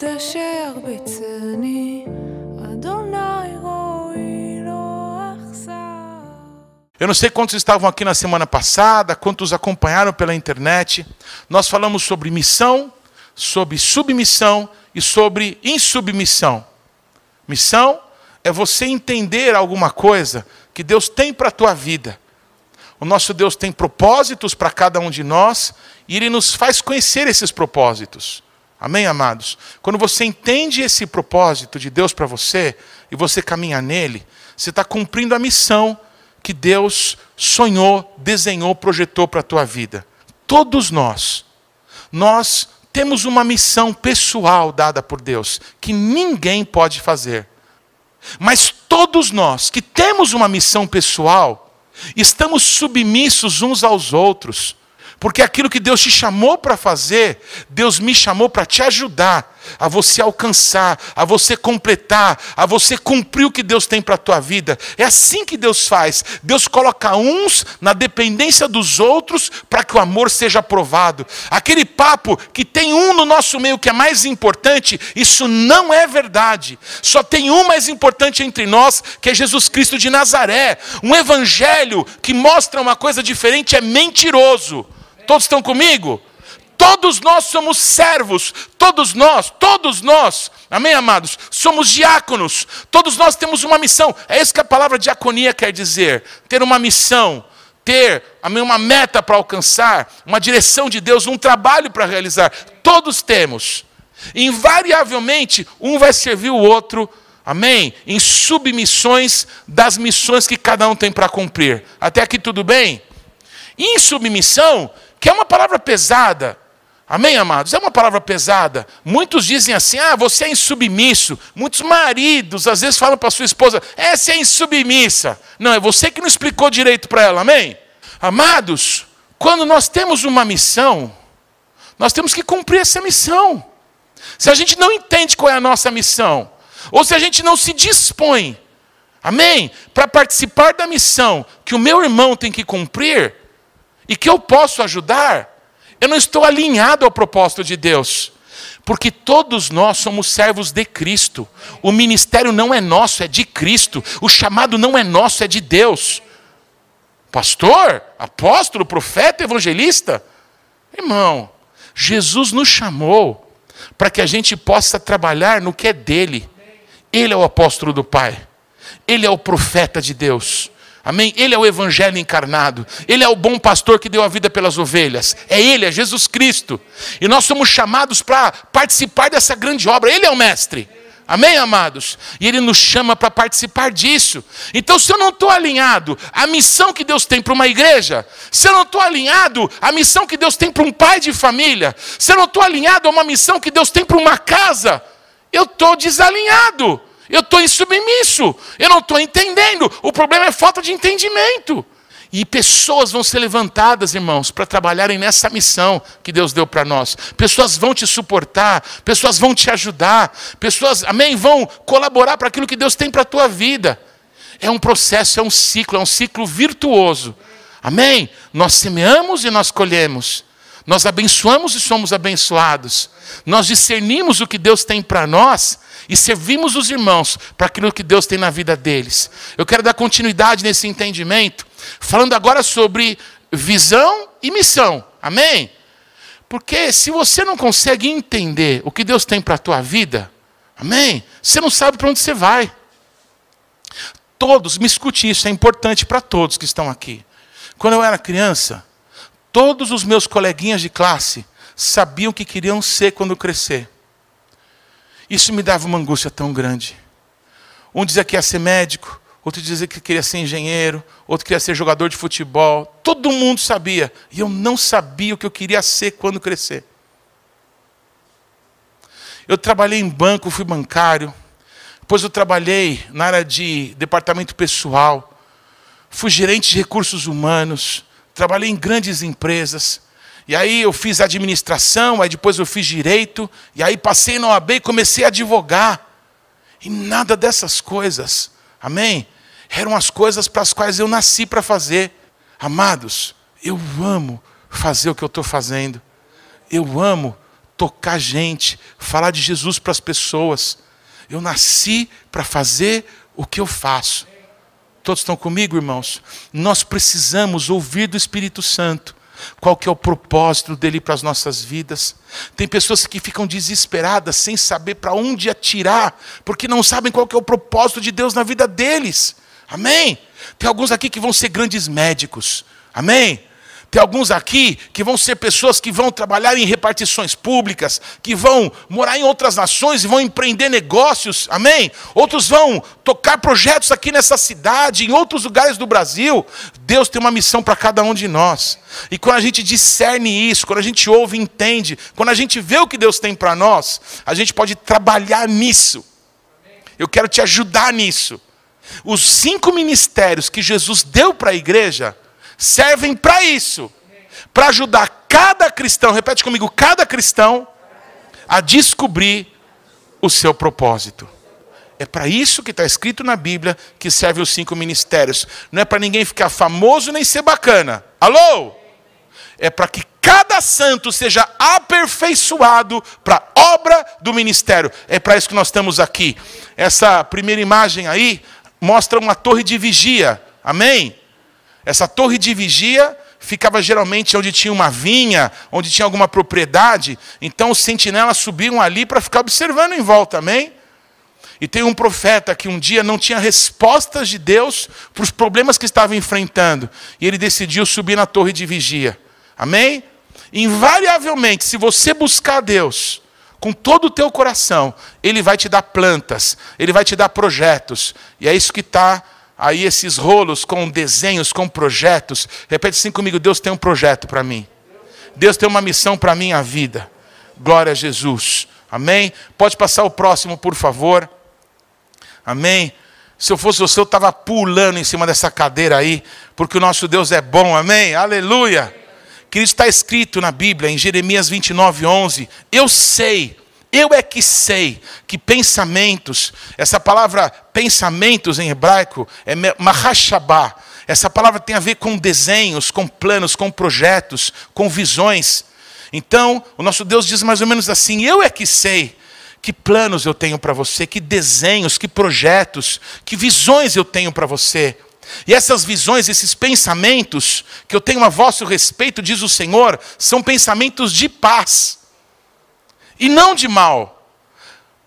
דשא ירביצני, אדוני רואי לא אכזר. Eu não sei quantos estavam aqui na semana passada, quantos acompanharam pela internet. Nós falamos sobre missão, sobre submissão e sobre insubmissão. Missão é você entender alguma coisa que Deus tem para a tua vida. O nosso Deus tem propósitos para cada um de nós e Ele nos faz conhecer esses propósitos. Amém, amados? Quando você entende esse propósito de Deus para você e você caminha nele, você está cumprindo a missão que Deus sonhou, desenhou, projetou para a tua vida. Todos nós, nós temos uma missão pessoal dada por Deus, que ninguém pode fazer. Mas todos nós que temos uma missão pessoal, estamos submissos uns aos outros. Porque aquilo que Deus te chamou para fazer, Deus me chamou para te ajudar a você alcançar, a você completar, a você cumprir o que Deus tem para a tua vida. É assim que Deus faz. Deus coloca uns na dependência dos outros para que o amor seja aprovado. Aquele papo que tem um no nosso meio que é mais importante, isso não é verdade. Só tem um mais importante entre nós, que é Jesus Cristo de Nazaré. Um evangelho que mostra uma coisa diferente é mentiroso. Todos estão comigo? Todos nós somos servos, todos nós, todos nós, amém, amados? Somos diáconos, todos nós temos uma missão. É isso que a palavra diaconia quer dizer: ter uma missão, ter amém, uma meta para alcançar, uma direção de Deus, um trabalho para realizar. Todos temos. Invariavelmente, um vai servir o outro, amém? Em submissões das missões que cada um tem para cumprir. Até aqui tudo bem? Em submissão, que é uma palavra pesada. Amém, amados? É uma palavra pesada. Muitos dizem assim: ah, você é insubmisso. Muitos maridos às vezes falam para sua esposa: essa é insubmissa. Não, é você que não explicou direito para ela, amém? Amados, quando nós temos uma missão, nós temos que cumprir essa missão. Se a gente não entende qual é a nossa missão, ou se a gente não se dispõe, amém, para participar da missão que o meu irmão tem que cumprir, e que eu posso ajudar, eu não estou alinhado ao propósito de Deus. Porque todos nós somos servos de Cristo. O ministério não é nosso, é de Cristo. O chamado não é nosso, é de Deus. Pastor, apóstolo, profeta, evangelista. Irmão, Jesus nos chamou para que a gente possa trabalhar no que é dele. Ele é o apóstolo do Pai. Ele é o profeta de Deus. Amém? Ele é o evangelho encarnado. Ele é o bom pastor que deu a vida pelas ovelhas. É ele, é Jesus Cristo. E nós somos chamados para participar dessa grande obra. Ele é o mestre. Amém, amados? E ele nos chama para participar disso. Então, se eu não estou alinhado à missão que Deus tem para uma igreja, se eu não estou alinhado à missão que Deus tem para um pai de família, se eu não estou alinhado a uma missão que Deus tem para uma casa, eu estou desalinhado. Eu estou insubmisso. Eu não estou entendendo. O problema é falta de entendimento. E pessoas vão ser levantadas, irmãos, para trabalharem nessa missão que Deus deu para nós. Pessoas vão te suportar, pessoas vão te ajudar, pessoas, amém, vão colaborar para aquilo que Deus tem para a tua vida. É um processo, é um ciclo, é um ciclo virtuoso. Amém? Nós semeamos e nós colhemos. Nós abençoamos e somos abençoados. Nós discernimos o que Deus tem para nós e servimos os irmãos para aquilo que Deus tem na vida deles. Eu quero dar continuidade nesse entendimento, falando agora sobre visão e missão. Amém? Porque se você não consegue entender o que Deus tem para a tua vida, amém? Você não sabe para onde você vai. Todos, me escute isso, é importante para todos que estão aqui. Quando eu era criança, todos os meus coleguinhas de classe sabiam o que queriam ser quando crescer. Isso me dava uma angústia tão grande. Um dizia que ia ser médico, outro dizia que queria ser engenheiro, outro queria ser jogador de futebol. Todo mundo sabia. E eu não sabia o que eu queria ser quando crescer. Eu trabalhei em banco, fui bancário. Depois eu trabalhei na área de departamento pessoal. Fui gerente de recursos humanos. Trabalhei em grandes empresas. E aí eu fiz administração, aí depois eu fiz direito, e aí passei na OAB e comecei a advogar. E nada dessas coisas, amém? Eram as coisas para as quais eu nasci para fazer. Amados, eu amo fazer o que eu estou fazendo. Eu amo tocar gente, falar de Jesus para as pessoas. Eu nasci para fazer o que eu faço. Todos estão comigo, irmãos? Nós precisamos ouvir do Espírito Santo. Qual que é o propósito dele para as nossas vidas? Tem pessoas que ficam desesperadas sem saber para onde atirar, porque não sabem qual que é o propósito de Deus na vida deles. Amém? Tem alguns aqui que vão ser grandes médicos. Amém? Tem alguns aqui que vão ser pessoas que vão trabalhar em repartições públicas, que vão morar em outras nações e vão empreender negócios, amém? Outros vão tocar projetos aqui nessa cidade, em outros lugares do Brasil. Deus tem uma missão para cada um de nós. E quando a gente discerne isso, quando a gente ouve e entende, quando a gente vê o que Deus tem para nós, a gente pode trabalhar nisso. Eu quero te ajudar nisso. Os cinco ministérios que Jesus deu para a igreja, servem para isso para ajudar cada cristão, repete comigo, cada cristão, a descobrir o seu propósito. É para isso que está escrito na Bíblia que serve os cinco ministérios. Não é para ninguém ficar famoso nem ser bacana. Alô? É para que cada santo seja aperfeiçoado para a obra do ministério. É para isso que nós estamos aqui. Essa primeira imagem aí mostra uma torre de vigia. Amém? Essa torre de vigia ficava geralmente onde tinha uma vinha, onde tinha alguma propriedade. Então os sentinelas subiam ali para ficar observando em volta, amém? E tem um profeta que um dia não tinha respostas de Deus para os problemas que estava enfrentando. E ele decidiu subir na torre de vigia. Amém? Invariavelmente, se você buscar Deus com todo o teu coração, Ele vai te dar plantas, Ele vai te dar projetos. E é isso que está aí esses rolos com desenhos, com projetos. Repete assim comigo: Deus tem um projeto para mim. Deus tem uma missão para a minha vida. Glória a Jesus. Amém? Pode passar o próximo, por favor. Amém? Se eu fosse você, eu estava pulando em cima dessa cadeira aí, porque o nosso Deus é bom. Amém? Aleluia. Querido, está escrito na Bíblia, em Jeremias 29, 11: Eu sei eu é que sei que pensamentos, essa palavra pensamentos em hebraico é mahashabá. Essa palavra tem a ver com desenhos, com planos, com projetos, com visões. Então, o nosso Deus diz mais ou menos assim: Eu é que sei que planos eu tenho para você, que desenhos, que projetos, que visões eu tenho para você. E essas visões, esses pensamentos que eu tenho a vosso respeito, diz o Senhor, são pensamentos de paz e não de mal.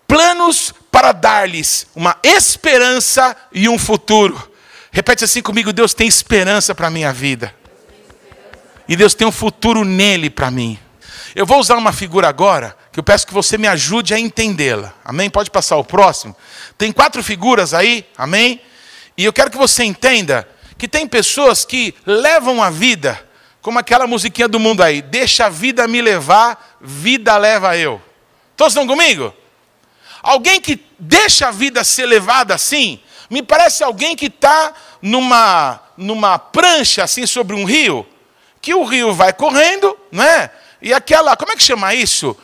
Planos para dar-lhes uma esperança e um futuro. Repete assim comigo: Deus tem esperança para a minha vida. E Deus tem um futuro nele para mim. Eu vou usar uma figura agora, que eu peço que você me ajude a entendê-la. Amém? Pode passar o próximo. Tem quatro figuras aí, amém? E eu quero que você entenda que tem pessoas que levam a vida como aquela musiquinha do mundo aí, deixa a vida me levar, vida leva eu. Todos estão comigo? Alguém que deixa a vida ser levada assim, me parece alguém que está numa, numa prancha assim sobre um rio, que o rio vai correndo, não é? E aquela, como é que chama isso?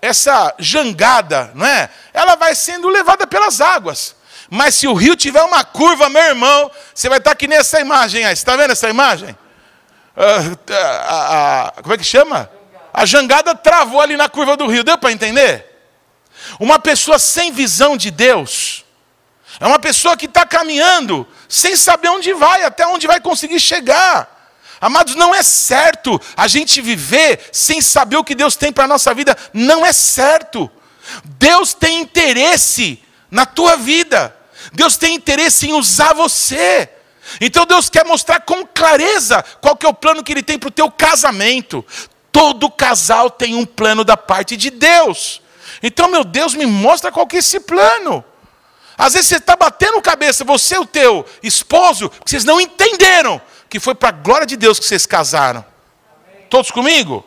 Essa jangada, não é? Ela vai sendo levada pelas águas. Mas se o rio tiver uma curva, meu irmão, você vai estar aqui nessa imagem aí. Você está vendo essa imagem? uh, como é que chama? A jangada travou ali na curva do rio. Deu para entender? Uma pessoa sem visão de Deus é uma pessoa que está caminhando sem saber onde vai, até onde vai conseguir chegar. Amados, não é certo a gente viver sem saber o que Deus tem para a nossa vida. Não é certo. Deus tem interesse na tua vida. Deus tem interesse em usar você. Então Deus quer mostrar com clareza qual que é o plano que Ele tem para o teu casamento. Todo casal tem um plano da parte de Deus. Então, meu Deus, me mostra qual que é esse plano. Às vezes você está batendo cabeça, você e o teu esposo, que vocês não entenderam que foi para a glória de Deus que vocês casaram. Todos comigo?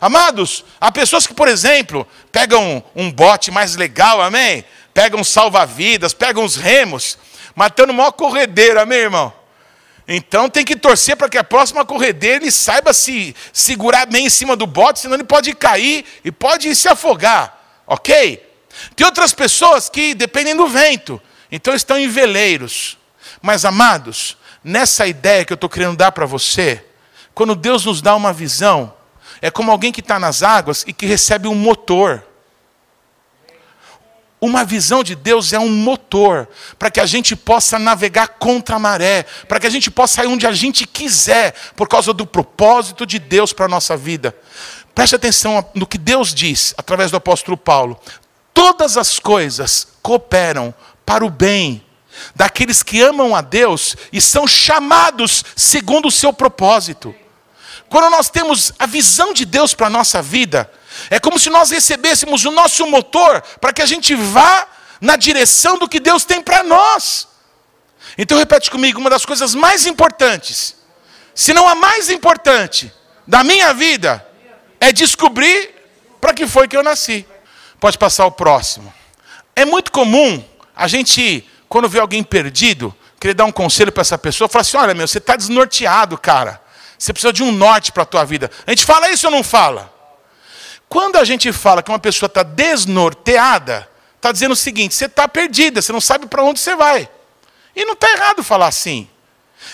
Amados, há pessoas que, por exemplo, pegam um bote mais legal, amém? Pegam salva-vidas, pegam os remos, matando o maior corredeiro, amém, irmão? Então tem que torcer para que a próxima corredeira ele saiba se segurar bem em cima do bote, senão ele pode cair e pode se afogar. Ok? Tem outras pessoas que dependem do vento, então estão em veleiros. Mas, amados, nessa ideia que eu estou querendo dar para você, quando Deus nos dá uma visão, é como alguém que está nas águas e que recebe um motor. Uma visão de Deus é um motor para que a gente possa navegar contra a maré, para que a gente possa ir onde a gente quiser, por causa do propósito de Deus para a nossa vida. Preste atenção no que Deus diz através do apóstolo Paulo. Todas as coisas cooperam para o bem daqueles que amam a Deus e são chamados segundo o seu propósito. Quando nós temos a visão de Deus para a nossa vida, é como se nós recebêssemos o nosso motor para que a gente vá na direção do que Deus tem para nós. Então repete comigo, uma das coisas mais importantes, se não a mais importante da minha vida, é descobrir para que foi que eu nasci. Pode passar o próximo. É muito comum a gente quando vê alguém perdido, querer dar um conselho para essa pessoa, falar assim: olha, meu, você está desnorteado, cara. Você precisa de um norte para a tua vida. A gente fala isso ou não fala? Quando a gente fala que uma pessoa está desnorteada, está dizendo o seguinte: você está perdida, você não sabe para onde você vai. E não está errado falar assim.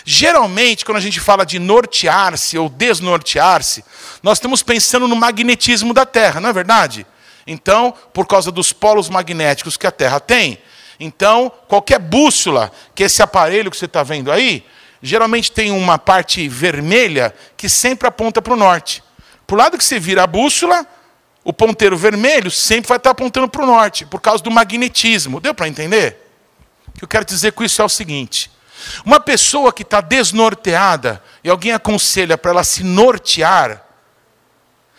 Geralmente, quando a gente fala de nortear-se ou desnortear-se, nós estamos pensando no magnetismo da Terra, não é verdade? Então, por causa dos polos magnéticos que a Terra tem, então, qualquer bússola, que esse aparelho que você está vendo aí, geralmente tem uma parte vermelha que sempre aponta para o norte. Para o lado que você vira a bússola, o ponteiro vermelho sempre vai estar apontando para o norte, por causa do magnetismo. Deu para entender? O que eu quero dizer com isso é o seguinte: uma pessoa que está desnorteada e alguém aconselha para ela se nortear,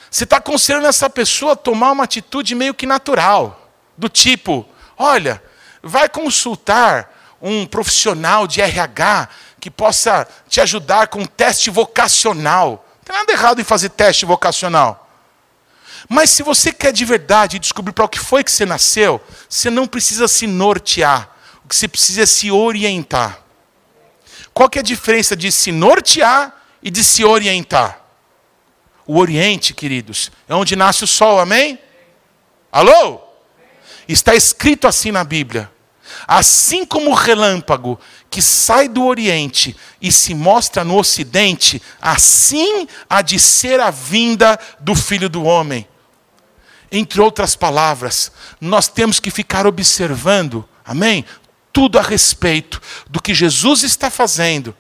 você está aconselhando essa pessoa a tomar uma atitude meio que natural, do tipo: olha, vai consultar um profissional de RH que possa te ajudar com um teste vocacional. Não tem nada errado em fazer teste vocacional. Mas se você quer de verdade descobrir para o que foi que você nasceu, você não precisa se nortear. O que você precisa é se orientar. Qual que é a diferença de se nortear e de se orientar? O Oriente, queridos, é onde nasce o sol, amém? Alô? Está escrito assim na Bíblia: assim como o relâmpago que sai do Oriente e se mostra no Ocidente, assim há de ser a vinda do Filho do Homem. Entre outras palavras, nós temos que ficar observando, amém? Tudo a respeito do que Jesus está fazendo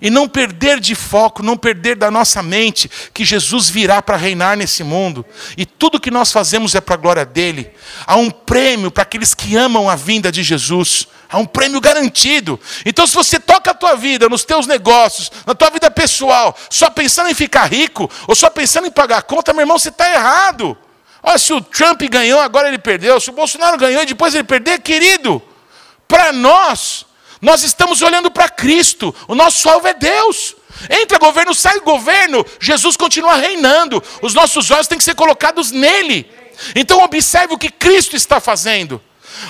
e não perder de foco, não perder da nossa mente que Jesus virá para reinar nesse mundo. E tudo que nós fazemos é para a glória dele. Há um prêmio para aqueles que amam a vinda de Jesus. Há um prêmio garantido. Então, se você toca a tua vida, nos teus negócios, na tua vida pessoal, só pensando em ficar rico, ou só pensando em pagar a conta, meu irmão, você está errado. Olha, se o Trump ganhou, agora ele perdeu. Se o Bolsonaro ganhou e depois ele perder, querido, para nós, nós estamos olhando para Cristo, o nosso alvo é Deus. Entra governo, sai governo, Jesus continua reinando. Os nossos olhos têm que ser colocados nele. Então observe o que Cristo está fazendo.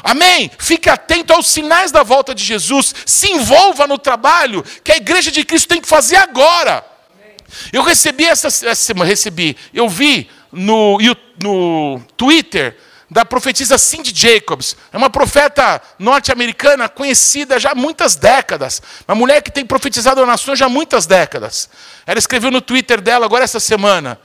Amém? Fique atento aos sinais da volta de Jesus. Se envolva no trabalho que a igreja de Cristo tem que fazer agora. Eu recebi essa, essa semana, recebi, eu vi no, no Twitter da profetisa Cindy Jacobs. É uma profeta norte-americana conhecida já há muitas décadas. Uma mulher que tem profetizado a nações já há muitas décadas. Ela escreveu no Twitter dela agora essa semana: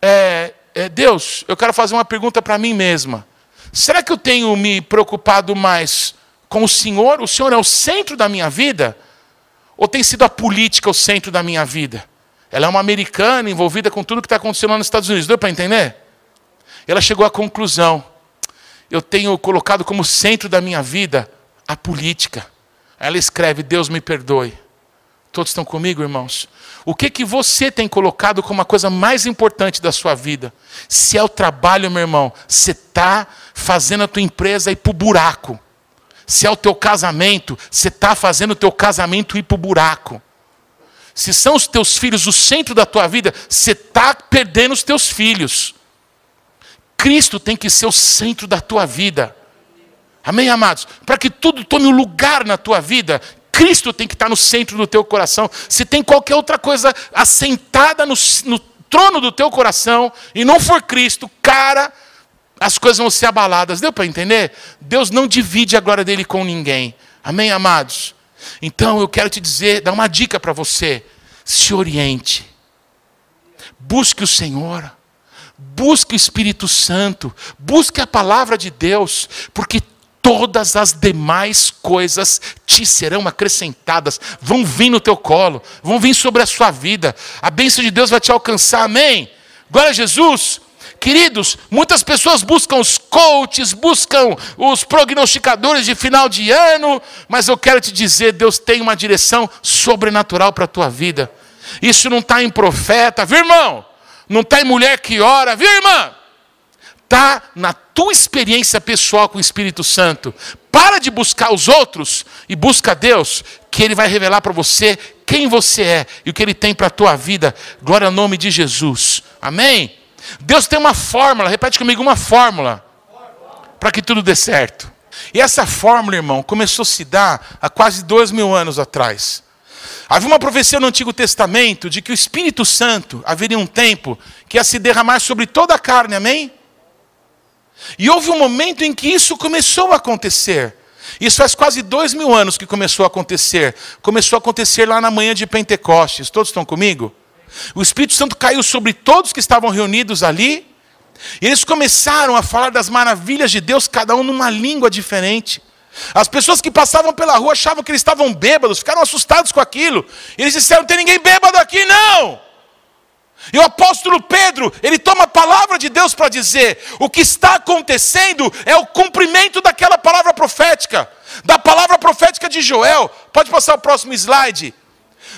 é, é, Deus, eu quero fazer uma pergunta para mim mesma. Será que eu tenho me preocupado mais com o Senhor? O Senhor é o centro da minha vida? Ou tem sido a política o centro da minha vida? Ela é uma americana envolvida com tudo que está acontecendo lá nos Estados Unidos. Deu para entender? Ela chegou à conclusão: eu tenho colocado como centro da minha vida a política. Ela escreve: Deus me perdoe. Todos estão comigo, irmãos? O que que você tem colocado como a coisa mais importante da sua vida? Se é o trabalho, meu irmão, você está fazendo a tua empresa ir para o buraco. Se é o teu casamento, você está fazendo o teu casamento ir para o buraco. Se são os teus filhos o centro da tua vida, você está perdendo os teus filhos. Cristo tem que ser o centro da tua vida. Amém, amados? Para que tudo tome um lugar na tua vida, Cristo tem que estar no centro do teu coração. Se tem qualquer outra coisa assentada no, no trono do teu coração e não for Cristo, cara, as coisas vão ser abaladas. Deu para entender? Deus não divide a glória dele com ninguém. Amém, amados? Então eu quero te dizer, dar uma dica para você. Se oriente. Busque o Senhor. Busque o Espírito Santo, busque a palavra de Deus, porque todas as demais coisas te serão acrescentadas, vão vir no teu colo, vão vir sobre a sua vida. A bênção de Deus vai te alcançar. Amém. Glória a Jesus. Queridos, muitas pessoas buscam os coaches, buscam os prognosticadores de final de ano, mas eu quero te dizer, Deus tem uma direção sobrenatural para a tua vida. Isso não está em profeta, viu, irmão? não está em mulher que ora, viu, irmã? Está na tua experiência pessoal com o Espírito Santo. Para de buscar os outros e busca Deus, que Ele vai revelar para você quem você é e o que Ele tem para a tua vida. Glória ao nome de Jesus. Amém? Deus tem uma fórmula, repete comigo, uma fórmula, para que tudo dê certo. E essa fórmula, irmão, começou a se dar há quase dois mil anos atrás. Havia uma profecia no Antigo Testamento de que o Espírito Santo haveria um tempo que ia se derramar sobre toda a carne, amém? E houve um momento em que isso começou a acontecer. Isso faz quase dois mil anos que começou a acontecer. Começou a acontecer lá na manhã de Pentecostes. Todos estão comigo? O Espírito Santo caiu sobre todos que estavam reunidos ali. E eles começaram a falar das maravilhas de Deus, cada um numa língua diferente. As pessoas que passavam pela rua achavam que eles estavam bêbados, ficaram assustados com aquilo. Eles disseram: não tem ninguém bêbado aqui, não. E o apóstolo Pedro, ele toma a palavra de Deus para dizer: o que está acontecendo é o cumprimento daquela palavra profética, da palavra profética de Joel. Pode passar o próximo slide.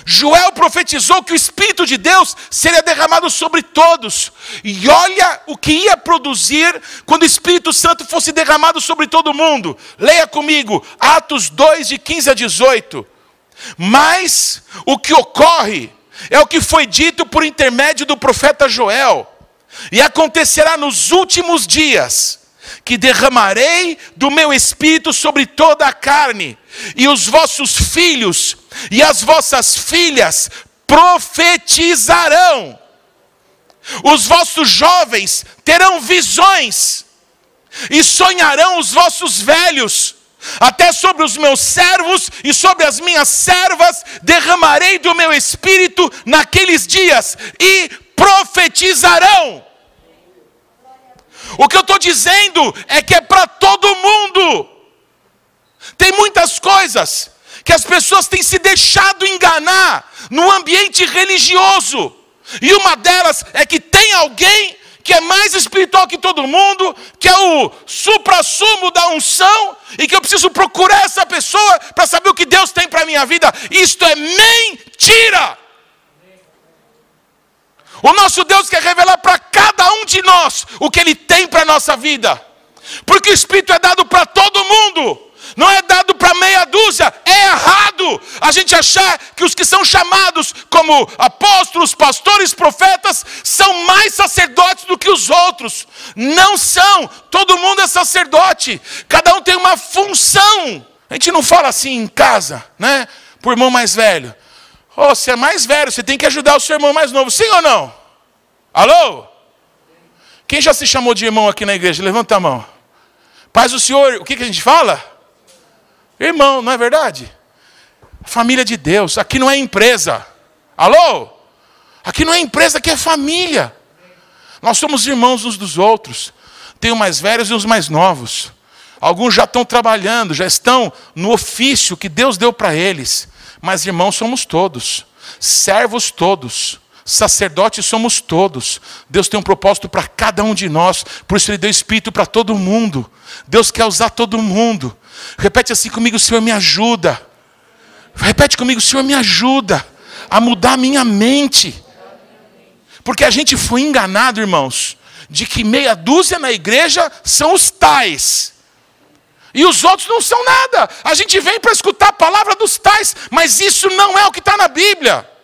Joel profetizou que o Espírito de Deus seria derramado sobre todos. E olha o que ia produzir quando o Espírito Santo fosse derramado sobre todo mundo. Leia comigo, Atos 2, de 15 a 18. Mas o que ocorre é o que foi dito por intermédio do profeta Joel. E acontecerá nos últimos dias que derramarei do meu espírito sobre toda a carne, e os vossos filhos e as vossas filhas profetizarão. Os vossos jovens terão visões, e sonharão os vossos velhos. Até sobre os meus servos e sobre as minhas servas derramarei do meu espírito naqueles dias, e profetizarão. O que eu estou dizendo é que é para todo mundo. Tem muitas coisas que as pessoas têm se deixado enganar no ambiente religioso. E uma delas é que tem alguém que é mais espiritual que todo mundo, que é o supra-sumo da unção, e que eu preciso procurar essa pessoa para saber o que Deus tem para a minha vida. Isto é mentira! O nosso Deus quer revelar para cada um de nós o que Ele tem para a nossa vida. Porque o Espírito é dado para todo mundo, não é dado para meia dúzia. É errado a gente achar que os que são chamados como apóstolos, pastores, profetas, são mais sacerdotes do que os outros. Não são. Todo mundo é sacerdote. Cada um tem uma função. A gente não fala assim em casa, né? Por irmão mais velho. Oh, você é mais velho, você tem que ajudar o seu irmão mais novo. Sim ou não? Alô? Quem já se chamou de irmão aqui na igreja? Levanta a mão. Paz do Senhor, o que, que a gente fala? Irmão, não é verdade? Família de Deus. Aqui não é empresa. Alô? Aqui não é empresa, aqui é família. Nós somos irmãos uns dos outros. Tem os mais velhos e os mais novos. Alguns já estão trabalhando, já estão no ofício que Deus deu para eles. Mas irmãos somos todos, servos todos, sacerdotes somos todos. Deus tem um propósito para cada um de nós, por isso Ele deu Espírito para todo mundo. Deus quer usar todo mundo. Repete assim comigo: Senhor, me ajuda. Repete comigo: Senhor, me ajuda a mudar a minha mente. Porque a gente foi enganado, irmãos, de que meia dúzia na igreja são os tais. E os outros não são nada. A gente vem para escutar a palavra dos tais, mas isso não é o que está na Bíblia.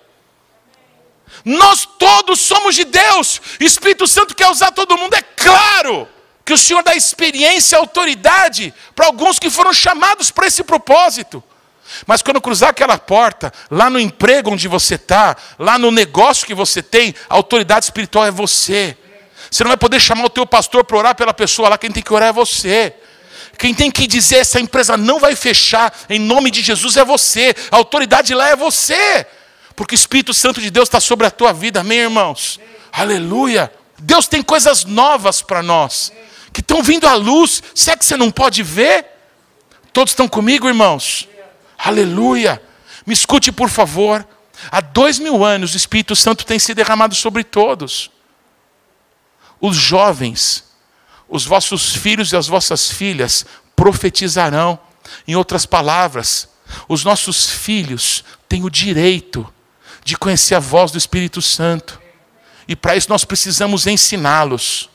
Nós todos somos de Deus. Espírito Santo quer usar todo mundo. É claro que o Senhor dá experiência e autoridade para alguns que foram chamados para esse propósito. Mas quando cruzar aquela porta, lá no emprego onde você está, lá no negócio que você tem, a autoridade espiritual é você. Você não vai poder chamar o teu pastor para orar pela pessoa lá, quem tem que orar é você. Quem tem que dizer essa empresa não vai fechar, em nome de Jesus, é você. A autoridade lá é você. Porque o Espírito Santo de Deus está sobre a tua vida, amém, irmãos? Aleluia. Deus tem coisas novas para nós, que estão vindo à luz. Será que você não pode ver? Todos estão comigo, irmãos? Aleluia. Me escute, por favor. Há dois mil anos o Espírito Santo tem se derramado sobre todos. Os jovens, os vossos filhos e as vossas filhas profetizarão. Em outras palavras, os nossos filhos têm o direito de conhecer a voz do Espírito Santo. E para isso nós precisamos ensiná-los.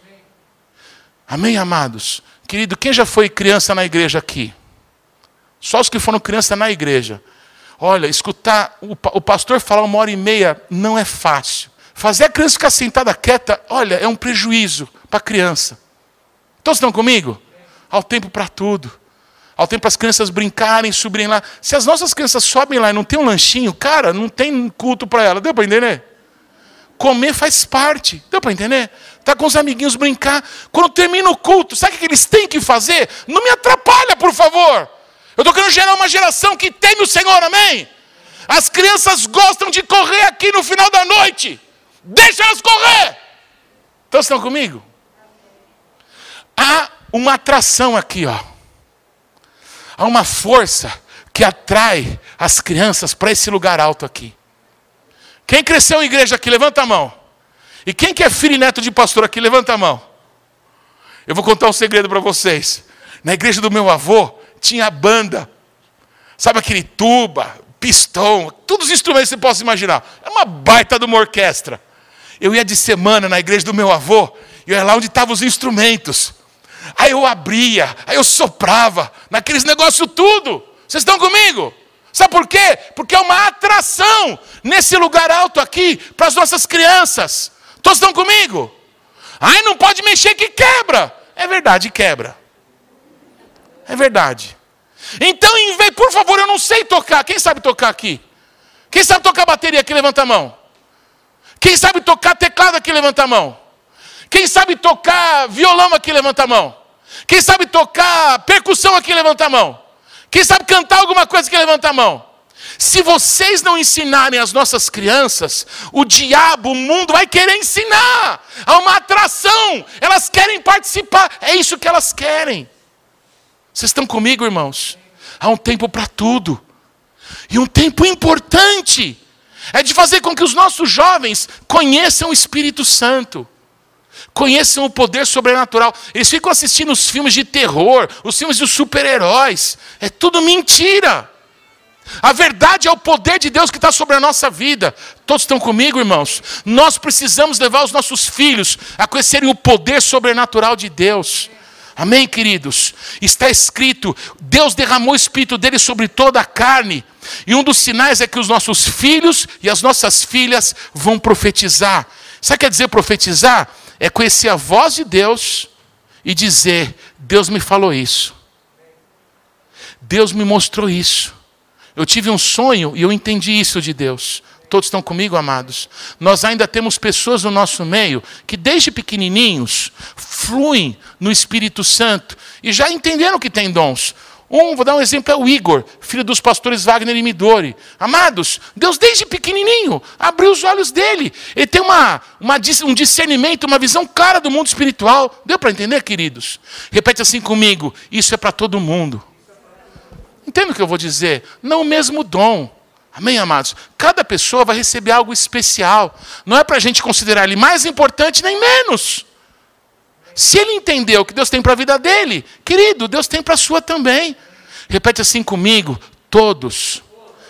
Amém, amados? Querido, quem já foi criança na igreja aqui? Só os que foram criança na igreja. Olha, escutar o, o pastor falar uma hora e meia não é fácil. Fazer a criança ficar sentada quieta, olha, é um prejuízo para a criança. Todos estão comigo? Há o tempo para tudo. Há o tempo as crianças brincarem, subirem lá. Se as nossas crianças sobem lá e não tem um lanchinho, cara, não tem culto para ela. Deu para entender? Comer faz parte. Deu para entender? Tá com os amiguinhos brincar. Quando termina o culto, sabe o que eles têm que fazer? Não me atrapalha, por favor. Eu estou querendo gerar uma geração que teme o Senhor, amém? As crianças gostam de correr aqui no final da noite. Deixa elas correr. Então estão comigo? Há uma atração aqui, ó. Há uma força que atrai as crianças para esse lugar alto aqui. Quem cresceu em igreja aqui, levanta a mão. E quem que é filho e neto de pastor aqui, levanta a mão. Eu vou contar um segredo para vocês. Na igreja do meu avô, tinha banda. Sabe aquele tuba, pistão, todos os instrumentos que você possa imaginar. É uma baita de uma orquestra. Eu ia de semana na igreja do meu avô, e eu ia lá onde estavam os instrumentos. Aí eu abria, aí eu soprava, naqueles negócios tudo. Vocês estão comigo? Sabe por quê? Porque é uma atração nesse lugar alto aqui para as nossas crianças. Todos estão comigo? Ai, não pode mexer que quebra. É verdade, quebra. É verdade. Então, em vez, por favor, eu não sei tocar. Quem sabe tocar aqui? Quem sabe tocar bateria aqui, levanta a mão. Quem sabe tocar teclado aqui, levanta a mão. Quem sabe tocar violão aqui, levanta a mão. Quem sabe tocar percussão aqui, levanta a mão. Quem sabe cantar alguma coisa aqui, levanta a mão. Se vocês não ensinarem as nossas crianças, o diabo, o mundo vai querer ensinar. Há uma atração. Elas querem participar. É isso que elas querem. Vocês estão comigo, irmãos? Há um tempo para tudo. E um tempo importante é de fazer com que os nossos jovens conheçam o Espírito Santo. Conheçam o poder sobrenatural. Eles ficam assistindo os filmes de terror, os filmes dos super-heróis. É tudo mentira. A verdade é o poder de Deus que está sobre a nossa vida. Todos estão comigo, irmãos? Nós precisamos levar os nossos filhos a conhecerem o poder sobrenatural de Deus. Amém, queridos? Está escrito: Deus derramou o Espírito dele sobre toda a carne. E um dos sinais é que os nossos filhos e as nossas filhas vão profetizar. Sabe o que quer dizer profetizar? É conhecer a voz de Deus e dizer: Deus me falou isso. Deus me mostrou isso. Eu tive um sonho e eu entendi isso de Deus. Todos estão comigo, amados? Nós ainda temos pessoas no nosso meio que, desde pequenininhos, fluem no Espírito Santo e já entenderam que tem dons. Um, vou dar um exemplo, é o Igor, filho dos pastores Wagner e Midori. Amados, Deus desde pequenininho abriu os olhos dele. Ele tem uma, uma, um discernimento, uma visão clara do mundo espiritual. Deu para entender, queridos? Repete assim comigo: isso é para todo mundo. Entende o que eu vou dizer? Não o mesmo dom. Amém, amados? Cada pessoa vai receber algo especial. Não é para a gente considerar ele mais importante nem menos. Se ele entendeu o que Deus tem para a vida dele, querido, Deus tem para a sua também. Repete assim comigo: todos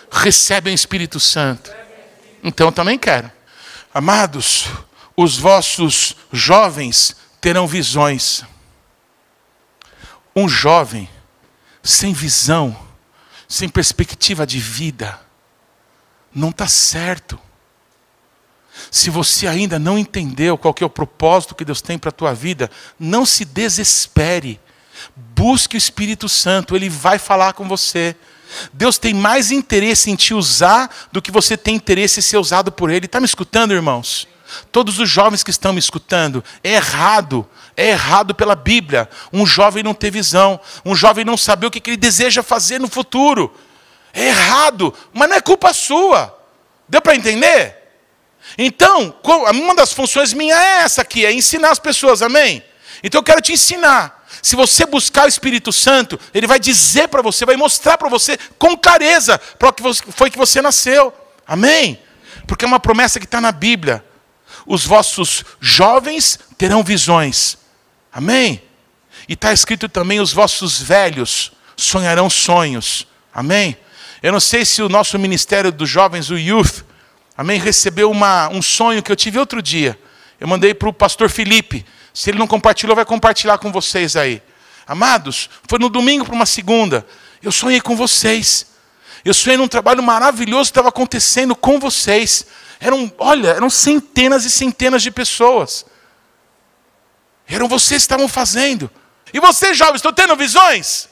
recebem o Espírito Santo. Então eu também quero. Amados, os vossos jovens terão visões. Um jovem sem visão, sem perspectiva de vida, não está certo. Se você ainda não entendeu qual é o propósito que Deus tem para a tua vida, não se desespere. Busque o Espírito Santo, ele vai falar com você. Deus tem mais interesse em te usar do que você tem interesse em ser usado por ele. Está me escutando, irmãos? Todos os jovens que estão me escutando, é errado, é errado pela Bíblia. Um jovem não ter visão, um jovem não saber o que ele deseja fazer no futuro. É errado, mas não é culpa sua. Deu para entender? Então, uma das funções minha é essa aqui, é ensinar as pessoas, amém? Então eu quero te ensinar. Se você buscar o Espírito Santo, ele vai dizer para você, vai mostrar para você com clareza para o que foi que você nasceu. Amém? Porque é uma promessa que está na Bíblia. Os vossos jovens terão visões. Amém? E está escrito também: os vossos velhos sonharão sonhos. Amém? Eu não sei se o nosso ministério dos jovens, o Youth, amém, recebeu uma, um sonho que eu tive outro dia. Eu mandei para o pastor Felipe. Se ele não compartilhou, vai compartilhar com vocês aí. Amados, foi no domingo para uma segunda. Eu sonhei com vocês. Eu sonhei num trabalho maravilhoso que estava acontecendo com vocês. Eram, olha, eram centenas e centenas de pessoas. Eram vocês que estavam fazendo. E vocês, jovens, estão tendo visões?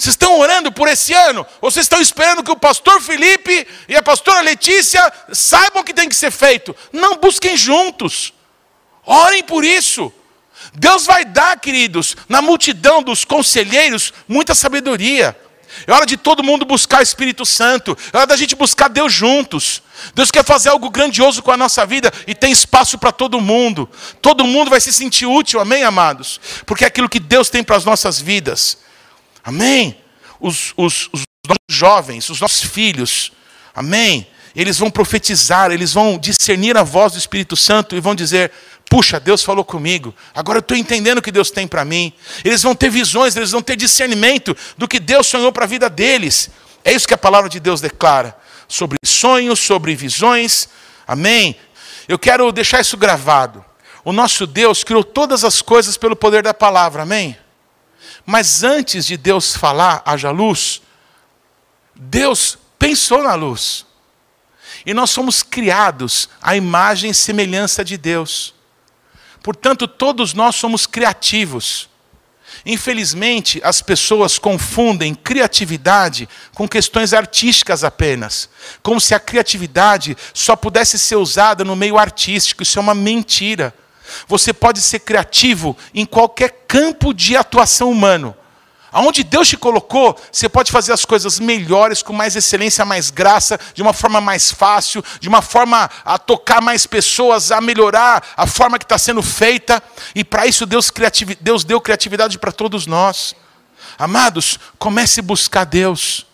Vocês estão orando por esse ano? Ou vocês estão esperando que o pastor Felipe e a pastora Letícia saibam o que tem que ser feito? Não, busquem juntos. Orem por isso. Deus vai dar, queridos, na multidão dos conselheiros, muita sabedoria. É hora de todo mundo buscar o Espírito Santo. É hora da gente buscar Deus juntos. Deus quer fazer algo grandioso com a nossa vida e tem espaço para todo mundo. Todo mundo vai se sentir útil, amém, amados? Porque é aquilo que Deus tem para as nossas vidas. Amém? Os, os, os nossos jovens, os nossos filhos, amém? Eles vão profetizar, eles vão discernir a voz do Espírito Santo e vão dizer: Puxa, Deus falou comigo, agora eu estou entendendo o que Deus tem para mim. Eles vão ter visões, eles vão ter discernimento do que Deus sonhou para a vida deles. É isso que a palavra de Deus declara. Sobre sonhos, sobre visões. Amém? Eu quero deixar isso gravado. O nosso Deus criou todas as coisas pelo poder da palavra, amém? Mas antes de Deus falar, haja luz, Deus pensou na luz. E nós somos criados à imagem e semelhança de Deus. Portanto, todos nós somos criativos. Infelizmente, as pessoas confundem criatividade com questões artísticas apenas, como se a criatividade só pudesse ser usada no meio artístico. Isso é uma mentira. Você pode ser criativo em qualquer campo de atuação humano. Aonde Deus te colocou, você pode fazer as coisas melhores, com mais excelência, mais graça, de uma forma mais fácil, de uma forma a tocar mais pessoas, a melhorar a forma que está sendo feita. E para isso Deus, Deus deu criatividade para todos nós. Amados, comece a buscar Deus.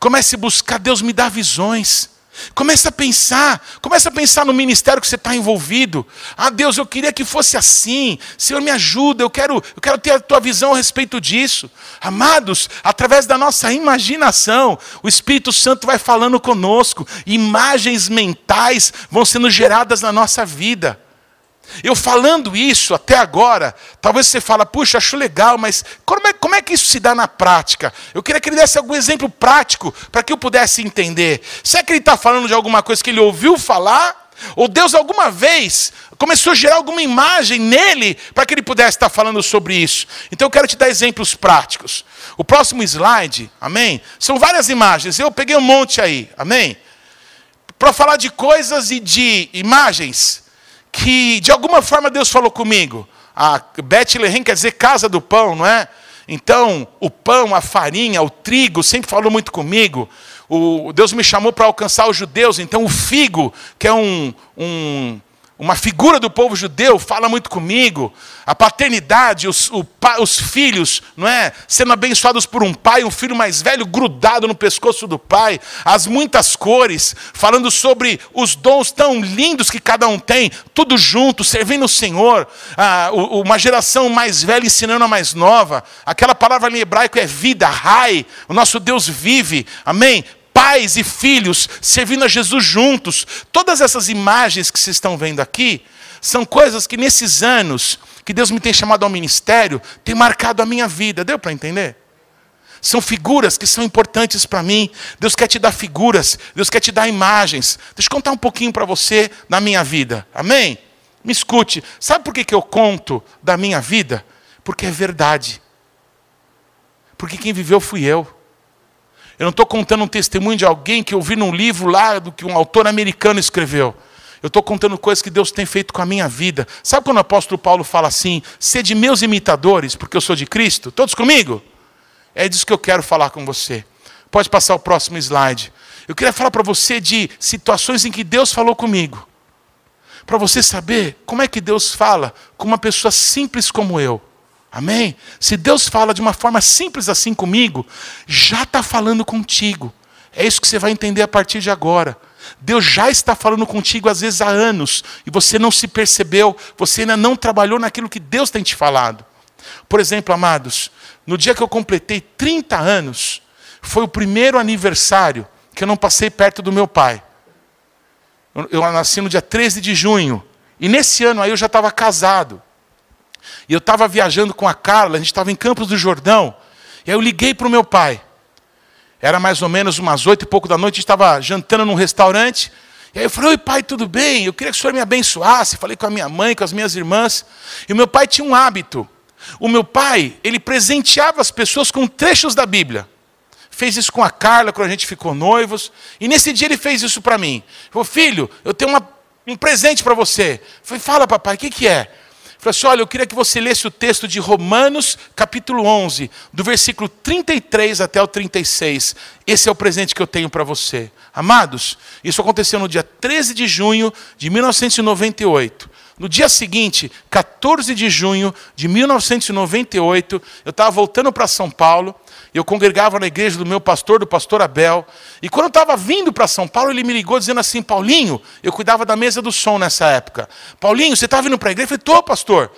Comece a buscar Deus me dar visões. Começa a pensar, começa a pensar no ministério que você está envolvido. Ah, Deus, eu queria que fosse assim. Senhor, me ajuda, eu quero, eu quero ter a tua visão a respeito disso. Amados, através da nossa imaginação, o Espírito Santo vai falando conosco, imagens mentais vão sendo geradas na nossa vida. Eu falando isso até agora, talvez você fala, puxa, acho legal, mas como é, como é que isso se dá na prática? Eu queria que ele desse algum exemplo prático para que eu pudesse entender. Será que ele está falando de alguma coisa que ele ouviu falar? Ou Deus alguma vez começou a gerar alguma imagem nele para que ele pudesse estar falando sobre isso? Então eu quero te dar exemplos práticos. O próximo slide, amém? São várias imagens, eu peguei um monte aí, amém? Para falar de coisas e de imagens que de alguma forma Deus falou comigo. A Bethlehem quer dizer casa do pão, não é? Então, o pão, a farinha, o trigo sempre falou muito comigo. O, Deus me chamou para alcançar os judeus, então o figo, que é um, um uma figura do povo judeu, fala muito comigo. A paternidade, os, o, os, filhos, não é? Sendo abençoados por um pai, um filho mais velho grudado no pescoço do pai. As muitas cores, falando sobre os dons tão lindos que cada um tem, tudo junto, servindo o Senhor. Ah, uma geração mais velha ensinando a mais nova. Aquela palavra em hebraico é vida, rai. O nosso Deus vive. Amém? Pais e filhos servindo a Jesus juntos. Todas essas imagens que vocês estão vendo aqui são coisas que nesses anos que Deus me tem chamado ao ministério, tem marcado a minha vida. Deu para entender? São figuras que são importantes para mim. Deus quer te dar figuras, Deus quer te dar imagens. Deixa eu contar um pouquinho para você da minha vida. Amém? Me escute. Sabe por que, que eu conto da minha vida? Porque é verdade. Porque quem viveu fui eu. Eu não estou contando um testemunho de alguém que eu vi num livro lá do que um autor americano escreveu. Eu estou contando coisas que Deus tem feito com a minha vida. Sabe quando o apóstolo Paulo fala assim: sede meus imitadores, porque eu sou de Cristo? Todos comigo? É disso que eu quero falar com você. Pode passar o próximo slide. Eu queria falar para você de situações em que Deus falou comigo. Para você saber como é que Deus fala com uma pessoa simples como eu. Amém? Se Deus fala de uma forma simples assim comigo, já está falando contigo. É isso que você vai entender a partir de agora. Deus já está falando contigo às vezes há anos e você não se percebeu, você ainda não trabalhou naquilo que Deus tem te falado. Por exemplo, amados, no dia que eu completei 30 anos, foi o primeiro aniversário que eu não passei perto do meu pai. Eu, nasci no dia 13 de junho. E nesse ano aí eu já estava casado. E eu estava viajando com a Carla, a gente estava em Campos do Jordão. E aí eu liguei para o meu pai. Era mais ou menos umas oito e pouco da noite, estava jantando num restaurante. E aí eu falei, oi pai, tudo bem? Eu queria que o senhor me abençoasse. Falei com a minha mãe, com as minhas irmãs. E o meu pai tinha um hábito. O meu pai, ele presenteava as pessoas com trechos da Bíblia. Fez isso com a Carla quando a gente ficou noivos. E nesse dia ele fez isso para mim. Ele falou, filho, eu tenho uma, um presente para você. Eu falei, fala papai, o que, que é? Falei assim: olha, eu queria que você lesse o texto de Romanos, capítulo 11, do versículo 33 até o 36. Esse é o presente que eu tenho para você. Amados, isso aconteceu no dia 13 de junho de 1998. No dia seguinte, 14 de junho de 1998, eu estava voltando para São Paulo eu congregava na igreja do meu pastor, do pastor Abel. E quando eu estava vindo para São Paulo, ele me ligou dizendo assim: Paulinho, eu cuidava da mesa do som nessa época. Paulinho, você está vindo para a igreja? Eu falei: estou, pastor.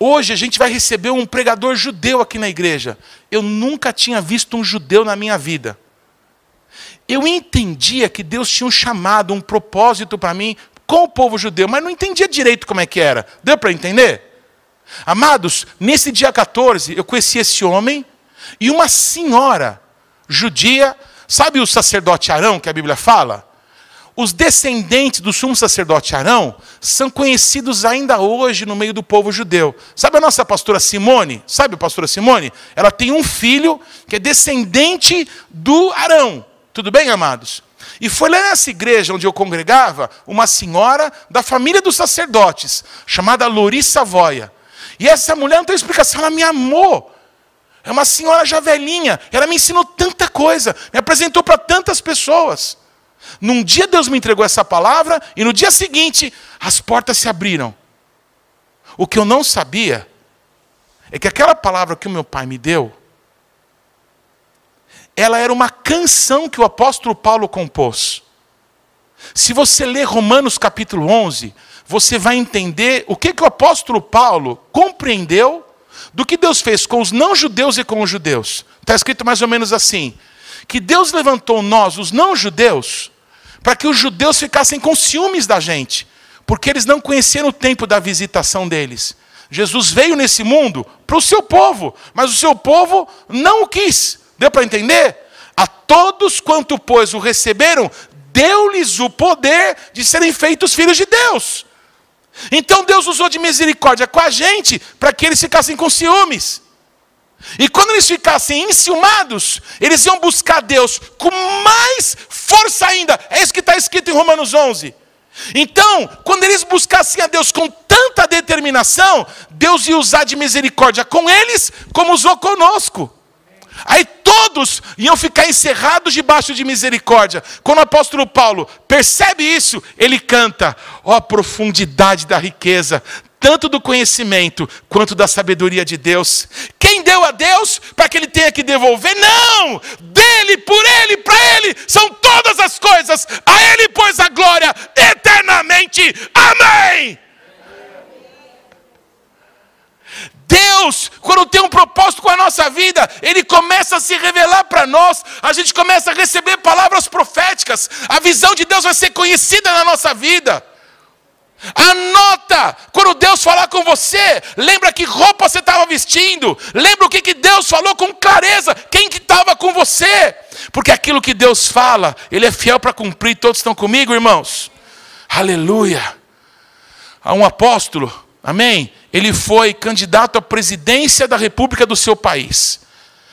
Hoje a gente vai receber um pregador judeu aqui na igreja. Eu nunca tinha visto um judeu na minha vida. Eu entendia que Deus tinha um chamado, um propósito para mim com o povo judeu, mas não entendia direito como é que era. Deu para entender? Amados, nesse dia 14, eu conheci esse homem, e uma senhora judia, sabe o sacerdote Arão que a Bíblia fala? Os descendentes do sumo sacerdote Arão são conhecidos ainda hoje no meio do povo judeu. Sabe a nossa pastora Simone? Sabe a pastora Simone? Ela tem um filho que é descendente do Arão. Tudo bem, amados? E foi lá nessa igreja onde eu congregava uma senhora da família dos sacerdotes, chamada Lorissa Savoia. E essa mulher não tem explicação, ela me amou. É uma senhora já velhinha. Ela me ensinou tanta coisa, me apresentou para tantas pessoas. Num dia Deus me entregou essa palavra e no dia seguinte as portas se abriram. O que eu não sabia é que aquela palavra que o meu pai me deu, ela era uma canção que o apóstolo Paulo compôs. Se você ler Romanos capítulo 11, você vai entender o que, que o apóstolo Paulo compreendeu do que Deus fez com os não-judeus e com os judeus. Está escrito mais ou menos assim: que Deus levantou nós, os não-judeus, para que os judeus ficassem com ciúmes da gente, porque eles não conheceram o tempo da visitação deles. Jesus veio nesse mundo para o seu povo, mas o seu povo não o quis. Deu para entender? A todos quanto, pois, o receberam, deu-lhes o poder de serem feitos filhos de Deus. Então Deus usou de misericórdia com a gente para que eles ficassem com ciúmes. E quando eles ficassem enciumados, eles iam buscar Deus com mais força ainda. É isso que está escrito em Romanos 11. Então, quando eles buscassem a Deus com tanta determinação, Deus ia usar de misericórdia com eles, como usou conosco. Aí todos iam ficar encerrados debaixo de misericórdia. Quando o apóstolo Paulo percebe isso, ele canta: ó oh, profundidade da riqueza, tanto do conhecimento quanto da sabedoria de Deus. Quem deu a Deus para que ele tenha que devolver? Não! Dele, por ele, para ele são todas as coisas. A ele, pois, a glória eternamente. Amém! Deus, quando tem um propósito com a nossa vida, Ele começa a se revelar para nós, a gente começa a receber palavras proféticas, a visão de Deus vai ser conhecida na nossa vida. Anota, quando Deus falar com você, lembra que roupa você estava vestindo, lembra o que, que Deus falou com clareza, quem que estava com você, porque aquilo que Deus fala, Ele é fiel para cumprir, todos estão comigo, irmãos? Aleluia. Há um apóstolo, amém? Ele foi candidato à presidência da República do seu país.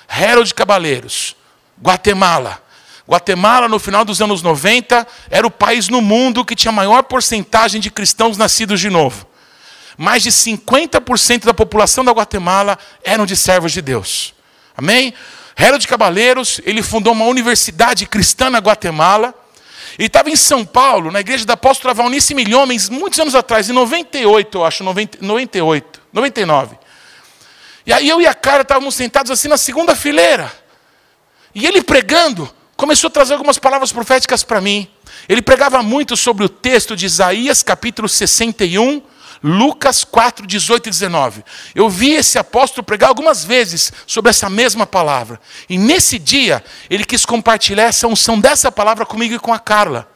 Harold Cabaleiros, Guatemala. Guatemala, no final dos anos 90, era o país no mundo que tinha a maior porcentagem de cristãos nascidos de novo. Mais de 50% da população da Guatemala eram de servos de Deus. Amém? Harold Cabaleiros, ele fundou uma universidade cristã na Guatemala Ele estava em São Paulo, na igreja da apóstola Valnice Milhomens, muitos anos atrás, em 98, eu acho, 90, 98, 99. E aí eu e a cara estávamos sentados assim na segunda fileira. E ele pregando, começou a trazer algumas palavras proféticas para mim. Ele pregava muito sobre o texto de Isaías, capítulo 61, Lucas 4, 18 e 19. Eu vi esse apóstolo pregar algumas vezes sobre essa mesma palavra. E nesse dia, ele quis compartilhar essa unção dessa palavra comigo e com a Carla.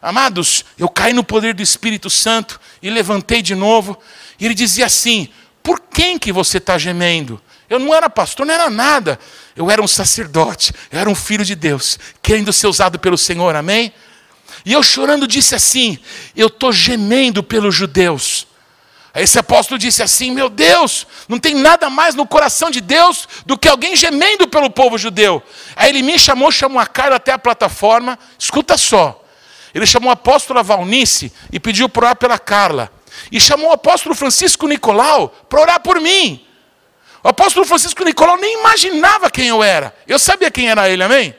Amados, eu caí no poder do Espírito Santo e levantei de novo. E ele dizia assim: Por quem que você está gemendo? Eu não era pastor, não era nada. Eu era um sacerdote, eu era um filho de Deus, querendo ser usado pelo Senhor, amém? E eu chorando disse assim: Eu estou gemendo pelos judeus. Aí esse apóstolo disse assim: Meu Deus, não tem nada mais no coração de Deus do que alguém gemendo pelo povo judeu. Aí ele me chamou, chamou a cara até a plataforma. Escuta só. Ele chamou a apóstola Valnice e pediu para orar pela Carla. E chamou o apóstolo Francisco Nicolau para orar por mim. O apóstolo Francisco Nicolau nem imaginava quem eu era. Eu sabia quem era ele, amém?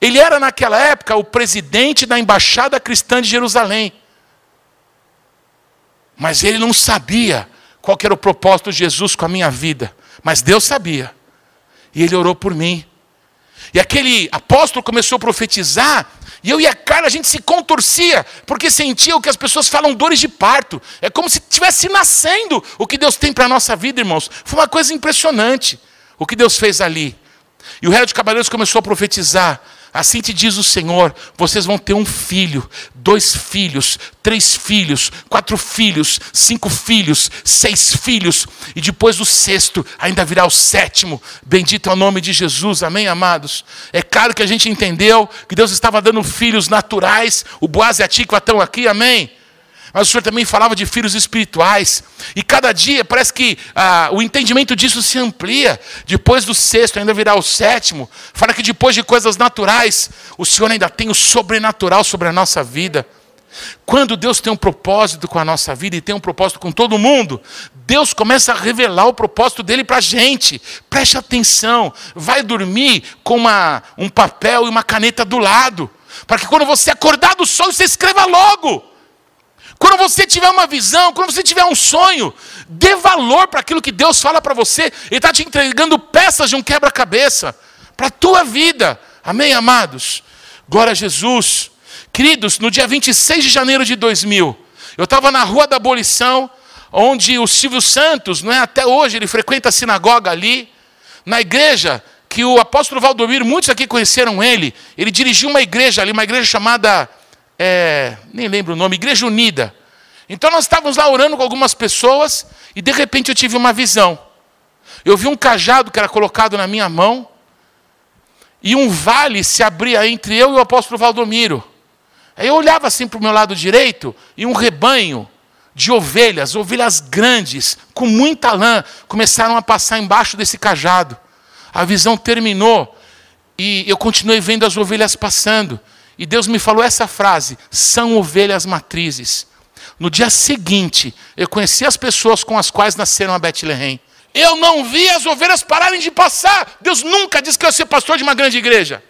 Ele era, naquela época, o presidente da embaixada cristã de Jerusalém. Mas ele não sabia qual era o propósito de Jesus com a minha vida. Mas Deus sabia. E ele orou por mim. E aquele apóstolo começou a profetizar, e eu e a Carla, a gente se contorcia, porque sentia o que as pessoas falam dores de parto. É como se estivesse nascendo o que Deus tem para a nossa vida, irmãos. Foi uma coisa impressionante o que Deus fez ali. E o rei de Cavaleiros começou a profetizar. Assim te diz o Senhor: vocês vão ter um filho, dois filhos, três filhos, quatro filhos, cinco filhos, seis filhos, e depois do sexto ainda virá o sétimo. Bendito é o nome de Jesus, amém, amados? É claro que a gente entendeu que Deus estava dando filhos naturais, o Boaz e a Tico estão aqui, amém? Mas o Senhor também falava de filhos espirituais. E cada dia parece que ah, o entendimento disso se amplia. Depois do sexto, ainda virá o sétimo. Fala que depois de coisas naturais, o Senhor ainda tem o sobrenatural sobre a nossa vida. Quando Deus tem um propósito com a nossa vida e tem um propósito com todo mundo, Deus começa a revelar o propósito dele para a gente. Preste atenção. Vai dormir com uma, um papel e uma caneta do lado. Para que quando você acordar do sol, você escreva logo. Quando você tiver uma visão, quando você tiver um sonho, dê valor para aquilo que Deus fala para você. Ele está te entregando peças de um quebra-cabeça para a tua vida. Amém, amados? Glória a Jesus. Queridos, no dia 26 de janeiro de 2000, eu estava na Rua da Abolição, onde o Silvio Santos, não é, até hoje, ele frequenta a sinagoga ali, na igreja que o apóstolo Valdomiro, muitos aqui conheceram ele, ele dirigiu uma igreja ali, uma igreja chamada é, nem lembro o nome, Igreja Unida. Então nós estávamos lá orando com algumas pessoas e de repente eu tive uma visão. Eu vi um cajado que era colocado na minha mão e um vale se abria entre eu e o apóstolo Valdomiro. Aí eu olhava assim para o meu lado direito e um rebanho de ovelhas, ovelhas grandes, com muita lã, começaram a passar embaixo desse cajado. A visão terminou e eu continuei vendo as ovelhas passando. E Deus me falou essa frase: são ovelhas matrizes. No dia seguinte, eu conheci as pessoas com as quais nasceram a Bethlehem. Eu não vi as ovelhas pararem de passar. Deus nunca disse que eu ia ser pastor de uma grande igreja.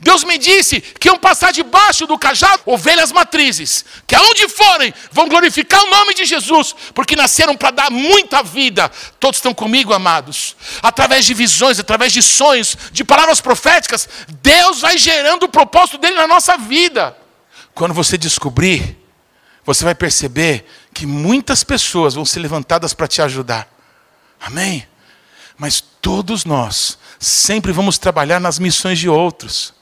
Deus me disse que iam passar debaixo do cajado ovelhas matrizes, que aonde forem vão glorificar o nome de Jesus, porque nasceram para dar muita vida. Todos estão comigo, amados. Através de visões, através de sonhos, de palavras proféticas, Deus vai gerando o propósito dele na nossa vida. Quando você descobrir, você vai perceber que muitas pessoas vão ser levantadas para te ajudar. Amém? Mas todos nós sempre vamos trabalhar nas missões de outros.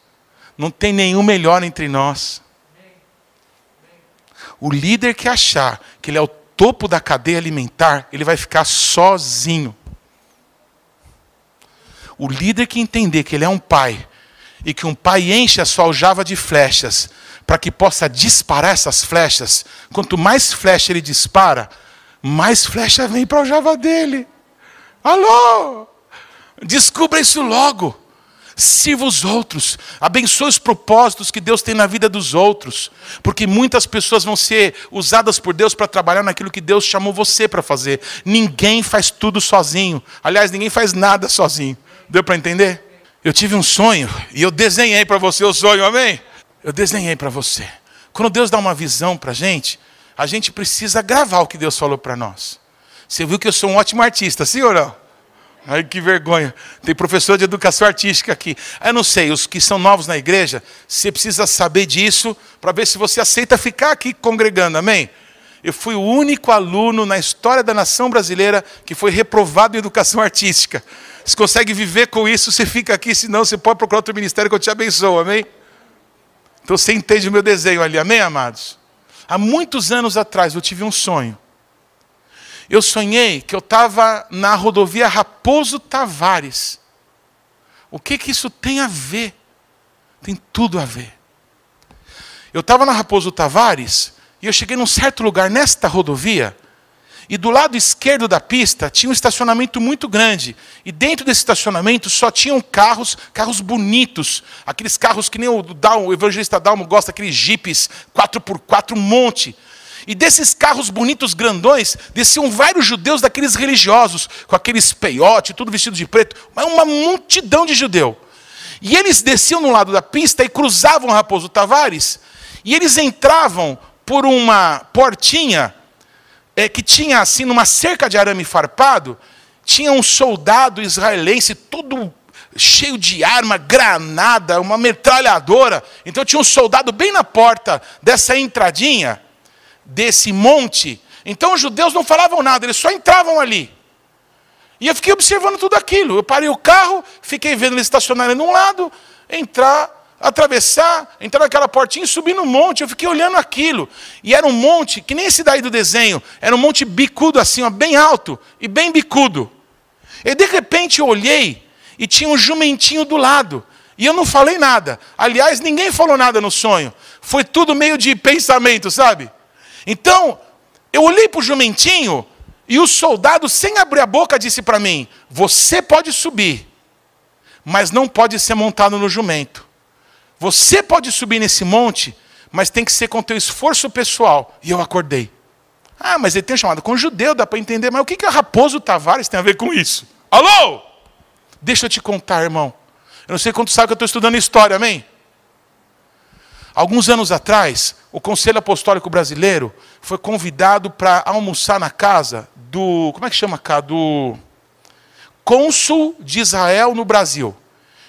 Não tem nenhum melhor entre nós. O líder que achar que ele é o topo da cadeia alimentar, ele vai ficar sozinho. O líder que entender que ele é um pai e que um pai enche a sua aljava de flechas para que possa disparar essas flechas, quanto mais flecha ele dispara, mais flecha vem para a aljava dele. Alô? Descubra isso logo. Sirva os outros, abençoe os propósitos que Deus tem na vida dos outros, porque muitas pessoas vão ser usadas por Deus para trabalhar naquilo que Deus chamou você para fazer. Ninguém faz tudo sozinho, aliás, ninguém faz nada sozinho. Deu para entender? Eu tive um sonho e eu desenhei para você o sonho, amém? Eu desenhei para você. Quando Deus dá uma visão para a gente, a gente precisa gravar o que Deus falou para nós. Você viu que eu sou um ótimo artista, sim ou não? Ai, que vergonha. Tem professor de educação artística aqui. Eu não sei, os que são novos na igreja, você precisa saber disso para ver se você aceita ficar aqui congregando, amém? Eu fui o único aluno na história da nação brasileira que foi reprovado em educação artística. Se consegue viver com isso, você fica aqui, senão você pode procurar outro ministério que eu te abençoo, amém? Então você entende o meu desenho ali, amém, amados? Há muitos anos atrás eu tive um sonho eu sonhei que eu estava na rodovia Raposo Tavares. O que, que isso tem a ver? Tem tudo a ver. Eu estava na Raposo Tavares e eu cheguei num certo lugar nesta rodovia e do lado esquerdo da pista tinha um estacionamento muito grande. E dentro desse estacionamento só tinham carros, carros bonitos. Aqueles carros que nem o, Dalmo, o evangelista Dalmo gosta, aqueles jipes 4x4, um monte. E desses carros bonitos, grandões, desciam vários judeus daqueles religiosos, com aqueles peiote, tudo vestido de preto, mas uma multidão de judeu. E eles desciam no lado da pista e cruzavam Raposo Tavares, e eles entravam por uma portinha é, que tinha assim, numa cerca de arame farpado, tinha um soldado israelense todo cheio de arma, granada, uma metralhadora. Então tinha um soldado bem na porta dessa entradinha desse monte. Então os judeus não falavam nada, eles só entravam ali. E eu fiquei observando tudo aquilo. Eu parei o carro, fiquei vendo eles estacionarem num lado, entrar, atravessar, entrar naquela portinha e subir no monte. Eu fiquei olhando aquilo. E era um monte, que nem esse daí do desenho, era um monte bicudo assim, ó, bem alto e bem bicudo. E de repente eu olhei e tinha um jumentinho do lado. E eu não falei nada. Aliás, ninguém falou nada no sonho. Foi tudo meio de pensamento, sabe? Então, eu olhei para o jumentinho e o soldado, sem abrir a boca, disse para mim: Você pode subir, mas não pode ser montado no jumento. Você pode subir nesse monte, mas tem que ser com teu esforço pessoal. E eu acordei. Ah, mas ele tem chamado com judeu, dá para entender. Mas o que, que a Raposo Tavares tem a ver com isso? Alô? Deixa eu te contar, irmão. Eu não sei quanto sabe que eu estou estudando história, amém? Alguns anos atrás, o Conselho Apostólico Brasileiro foi convidado para almoçar na casa do. Como é que chama cá? Do cônsul de Israel no Brasil.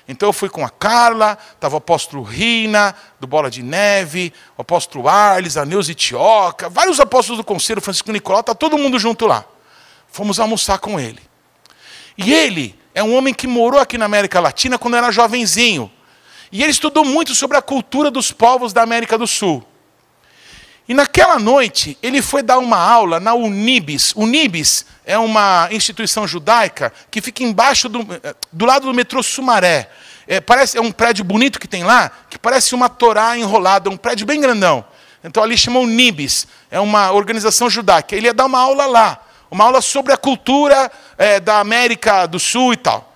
Então eu fui com a Carla, estava o apóstolo Rina, do Bola de Neve, o apóstolo Arles, a Neuza Itioca, vários apóstolos do conselho, Francisco Nicolau, está todo mundo junto lá. Fomos almoçar com ele. E ele é um homem que morou aqui na América Latina quando era jovenzinho. E ele estudou muito sobre a cultura dos povos da América do Sul. E naquela noite, ele foi dar uma aula na Unibis. Unibis é uma instituição judaica que fica embaixo do, do lado do metrô Sumaré. É, parece, é um prédio bonito que tem lá, que parece uma Torá enrolada, um prédio bem grandão. Então ali chama Unibis, é uma organização judaica. Ele ia dar uma aula lá, uma aula sobre a cultura é, da América do Sul e tal.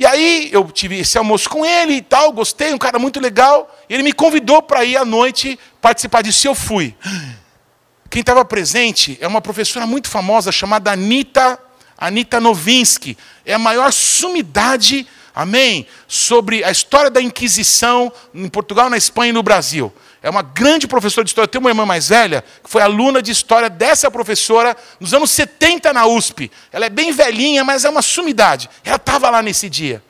E aí eu tive esse almoço com ele e tal, gostei, um cara muito legal. Ele me convidou para ir à noite participar disso e eu fui. Quem estava presente é uma professora muito famosa chamada Anita, Anita Novinsky. É a maior sumidade, amém, sobre a história da Inquisição em Portugal, na Espanha e no Brasil. É uma grande professora de história. Eu tenho uma irmã mais velha, que foi aluna de história dessa professora nos anos 70 na USP. Ela é bem velhinha, mas é uma sumidade. Ela estava lá nesse dia.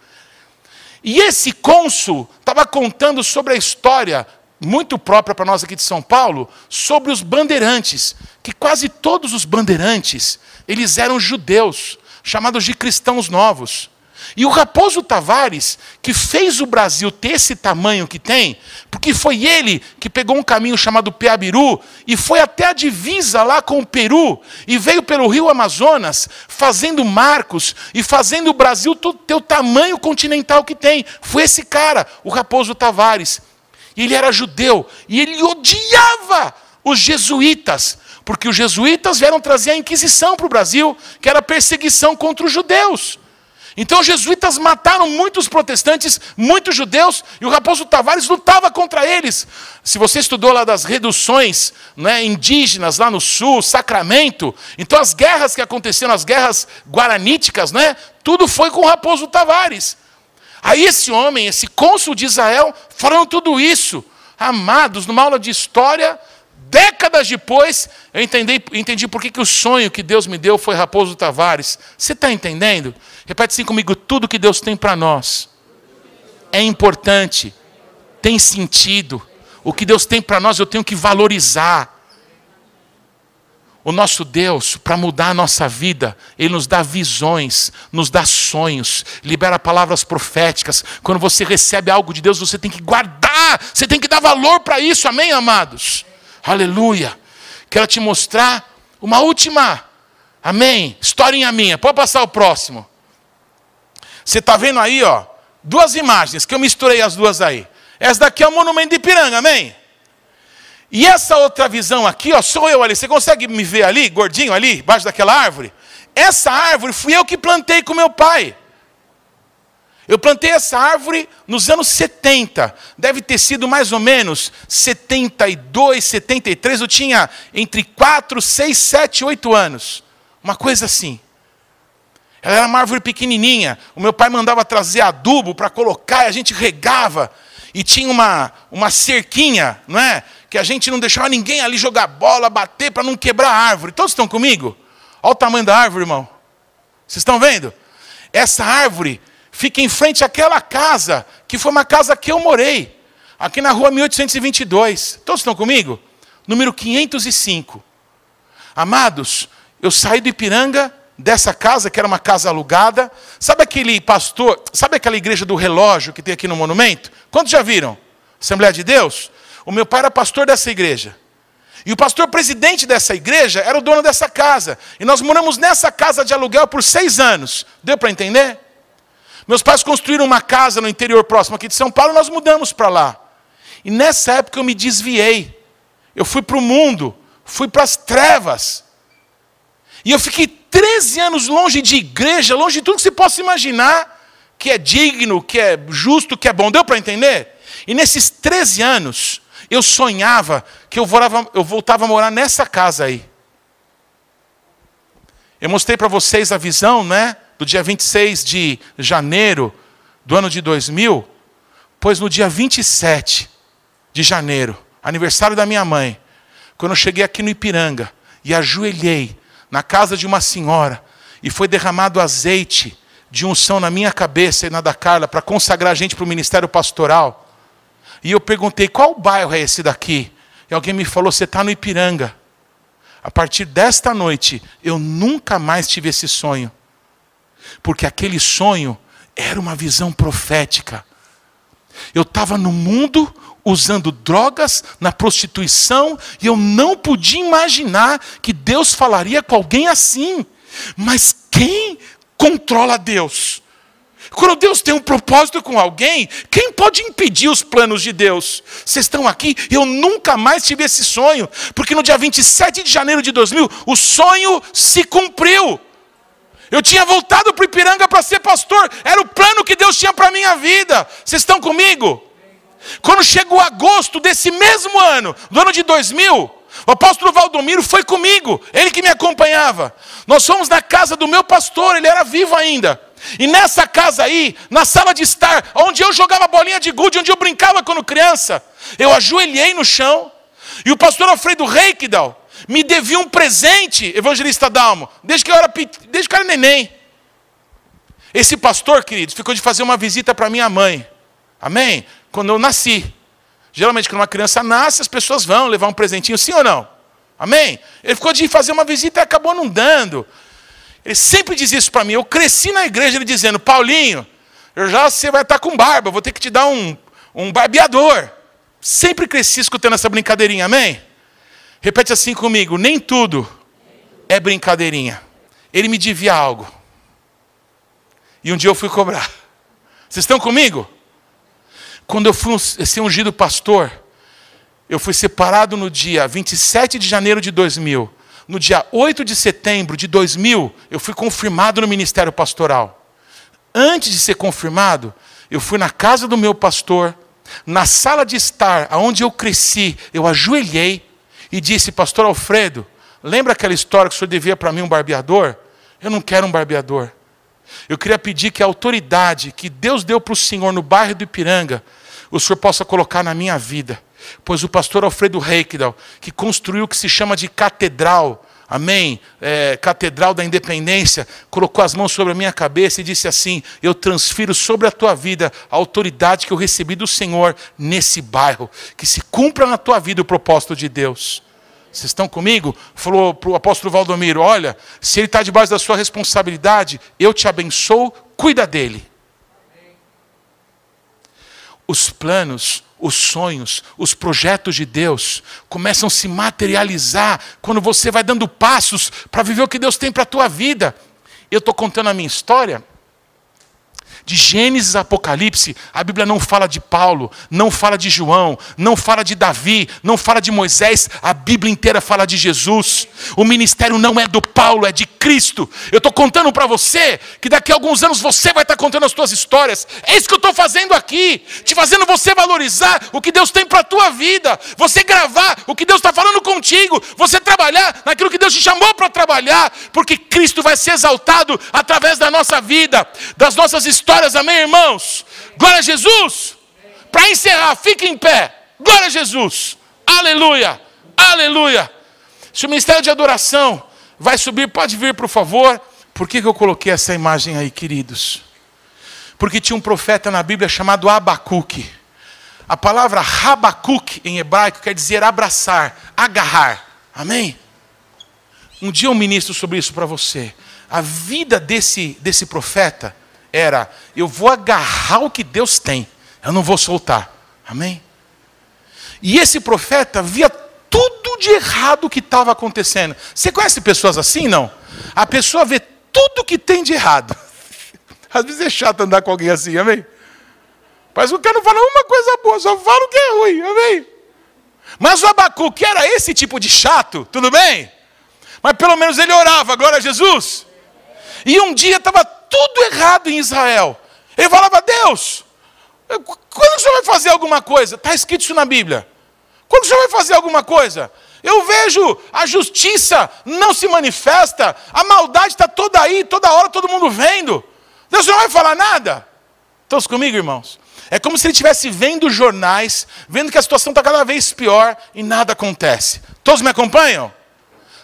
E esse cônsul estava contando sobre a história, muito própria para nós aqui de São Paulo, sobre os bandeirantes. Que quase todos os bandeirantes, eles eram judeus, chamados de cristãos novos. E o Raposo Tavares, que fez o Brasil ter esse tamanho que tem, porque foi ele que pegou um caminho chamado Peabiru e foi até a divisa lá com o Peru e veio pelo rio Amazonas, fazendo marcos e fazendo o Brasil ter o tamanho continental que tem. Foi esse cara, o Raposo Tavares. E ele era judeu e ele odiava os jesuítas, porque os jesuítas vieram trazer a Inquisição para o Brasil, que era perseguição contra os judeus. Então os jesuítas mataram muitos protestantes, muitos judeus, e o Raposo Tavares lutava contra eles. Se você estudou lá das reduções né, indígenas lá no sul, Sacramento, então as guerras que aconteceram, as guerras guaraníticas, né, tudo foi com o Raposo Tavares. Aí esse homem, esse cônsul de Israel, falando tudo isso. Amados, numa aula de história, décadas depois, eu entendi, entendi por que, que o sonho que Deus me deu foi Raposo Tavares. Você está entendendo? Repete assim comigo: tudo que Deus tem para nós é importante, tem sentido. O que Deus tem para nós eu tenho que valorizar. O nosso Deus, para mudar a nossa vida, Ele nos dá visões, nos dá sonhos, libera palavras proféticas. Quando você recebe algo de Deus, você tem que guardar, você tem que dar valor para isso, amém, amados? Aleluia. Quero te mostrar uma última, amém? Historinha minha, pode passar o próximo. Você está vendo aí, ó, duas imagens, que eu misturei as duas aí. Essa daqui é o monumento de Ipiranga, amém? E essa outra visão aqui, ó, sou eu ali. Você consegue me ver ali, gordinho ali, embaixo daquela árvore? Essa árvore fui eu que plantei com meu pai. Eu plantei essa árvore nos anos 70. Deve ter sido mais ou menos 72, 73. Eu tinha entre 4, 6, 7, 8 anos. Uma coisa assim. Ela era uma árvore pequenininha. O meu pai mandava trazer adubo para colocar e a gente regava. E tinha uma, uma cerquinha, não é? Que a gente não deixava ninguém ali jogar bola, bater para não quebrar a árvore. Todos estão comigo? Olha o tamanho da árvore, irmão. Vocês estão vendo? Essa árvore fica em frente àquela casa, que foi uma casa que eu morei, aqui na rua 1822. Todos estão comigo? Número 505. Amados, eu saí do Ipiranga dessa casa, que era uma casa alugada. Sabe aquele pastor, sabe aquela igreja do relógio que tem aqui no monumento? Quantos já viram? Assembleia de Deus? O meu pai era pastor dessa igreja. E o pastor presidente dessa igreja era o dono dessa casa. E nós moramos nessa casa de aluguel por seis anos. Deu para entender? Meus pais construíram uma casa no interior próximo aqui de São Paulo nós mudamos para lá. E nessa época eu me desviei. Eu fui para o mundo, fui para as trevas. E eu fiquei 13 anos longe de igreja, longe de tudo que você possa imaginar que é digno, que é justo, que é bom. Deu para entender? E nesses 13 anos, eu sonhava que eu voltava, eu voltava a morar nessa casa aí. Eu mostrei para vocês a visão, né? Do dia 26 de janeiro do ano de 2000. Pois no dia 27 de janeiro, aniversário da minha mãe, quando eu cheguei aqui no Ipiranga e ajoelhei na casa de uma senhora e foi derramado azeite de unção na minha cabeça e na da Carla para consagrar a gente para o ministério pastoral. E eu perguntei qual bairro é esse daqui? E alguém me falou: você está no Ipiranga. A partir desta noite, eu nunca mais tive esse sonho. Porque aquele sonho era uma visão profética. Eu estava no mundo usando drogas, na prostituição, e eu não podia imaginar que Deus falaria com alguém assim. Mas quem controla Deus? Quando Deus tem um propósito com alguém, quem pode impedir os planos de Deus? Vocês estão aqui, eu nunca mais tive esse sonho, porque no dia 27 de janeiro de 2000, o sonho se cumpriu. Eu tinha voltado para o Ipiranga para ser pastor, era o plano que Deus tinha para a minha vida. Vocês estão comigo? Quando chegou agosto desse mesmo ano, do ano de 2000, o apóstolo Valdomiro foi comigo, ele que me acompanhava. Nós fomos na casa do meu pastor, ele era vivo ainda. E nessa casa aí, na sala de estar, onde eu jogava bolinha de gude, onde eu brincava quando criança, eu ajoelhei no chão, e o pastor Alfredo Reikdal me devia um presente, evangelista Dalmo, desde que eu era, desde que eu era neném. Esse pastor, queridos, ficou de fazer uma visita para minha mãe. Amém? Quando eu nasci. Geralmente, quando uma criança nasce, as pessoas vão levar um presentinho, sim ou não? Amém? Ele ficou de fazer uma visita e acabou não dando. Ele sempre diz isso para mim. Eu cresci na igreja ele dizendo: Paulinho, eu já você vai estar com barba, vou ter que te dar um, um barbeador. Sempre cresci escutando essa brincadeirinha, amém? Repete assim comigo: nem tudo é brincadeirinha. Ele me devia algo. E um dia eu fui cobrar. Vocês estão comigo? Quando eu fui ser ungido pastor, eu fui separado no dia 27 de janeiro de 2000. No dia 8 de setembro de 2000, eu fui confirmado no ministério pastoral. Antes de ser confirmado, eu fui na casa do meu pastor, na sala de estar, aonde eu cresci, eu ajoelhei e disse: Pastor Alfredo, lembra aquela história que o senhor devia para mim um barbeador? Eu não quero um barbeador. Eu queria pedir que a autoridade que Deus deu para o senhor no bairro do Ipiranga, o senhor possa colocar na minha vida Pois o pastor Alfredo Reikdal, que construiu o que se chama de catedral, amém? É, catedral da Independência, colocou as mãos sobre a minha cabeça e disse assim: Eu transfiro sobre a tua vida a autoridade que eu recebi do Senhor nesse bairro, que se cumpra na tua vida o propósito de Deus. Vocês estão comigo? Falou para o apóstolo Valdomiro: Olha, se ele está debaixo da sua responsabilidade, eu te abençoo, cuida dele. Os planos, os sonhos, os projetos de Deus começam a se materializar quando você vai dando passos para viver o que Deus tem para a tua vida. Eu estou contando a minha história de Gênesis a Apocalipse, a Bíblia não fala de Paulo, não fala de João, não fala de Davi, não fala de Moisés, a Bíblia inteira fala de Jesus. O ministério não é do Paulo, é de Cristo. Eu estou contando para você que daqui a alguns anos você vai estar tá contando as suas histórias. É isso que eu estou fazendo aqui, te fazendo você valorizar o que Deus tem para a tua vida, você gravar o que Deus está falando contigo, você trabalhar naquilo que Deus te chamou para trabalhar, porque Cristo vai ser exaltado através da nossa vida, das nossas histórias histórias, amém, irmãos? Glória a Jesus. Para encerrar, fique em pé. Glória a Jesus. Aleluia. Aleluia. Se o ministério de adoração vai subir, pode vir, por favor. Por que, que eu coloquei essa imagem aí, queridos? Porque tinha um profeta na Bíblia chamado Abacuque. A palavra Rabacuque em hebraico quer dizer abraçar, agarrar. Amém? Um dia eu ministro sobre isso para você. A vida desse, desse profeta era: eu vou agarrar o que Deus tem, eu não vou soltar. Amém? E esse profeta via tudo de errado que estava acontecendo. Você conhece pessoas assim, não? A pessoa vê tudo que tem de errado. Às vezes é chato andar com alguém assim, amém? Mas o cara não fala uma coisa boa, só fala o que é ruim, amém? Mas o Abacuque era esse tipo de chato, tudo bem? Mas pelo menos ele orava, glória a Jesus. E um dia estava tudo errado em Israel. Ele falava, Deus, quando o senhor vai fazer alguma coisa? Está escrito isso na Bíblia. Quando o senhor vai fazer alguma coisa? Eu vejo a justiça não se manifesta, a maldade está toda aí, toda hora, todo mundo vendo. Deus não vai falar nada. Estão comigo, irmãos? É como se ele estivesse vendo jornais, vendo que a situação está cada vez pior e nada acontece. Todos me acompanham?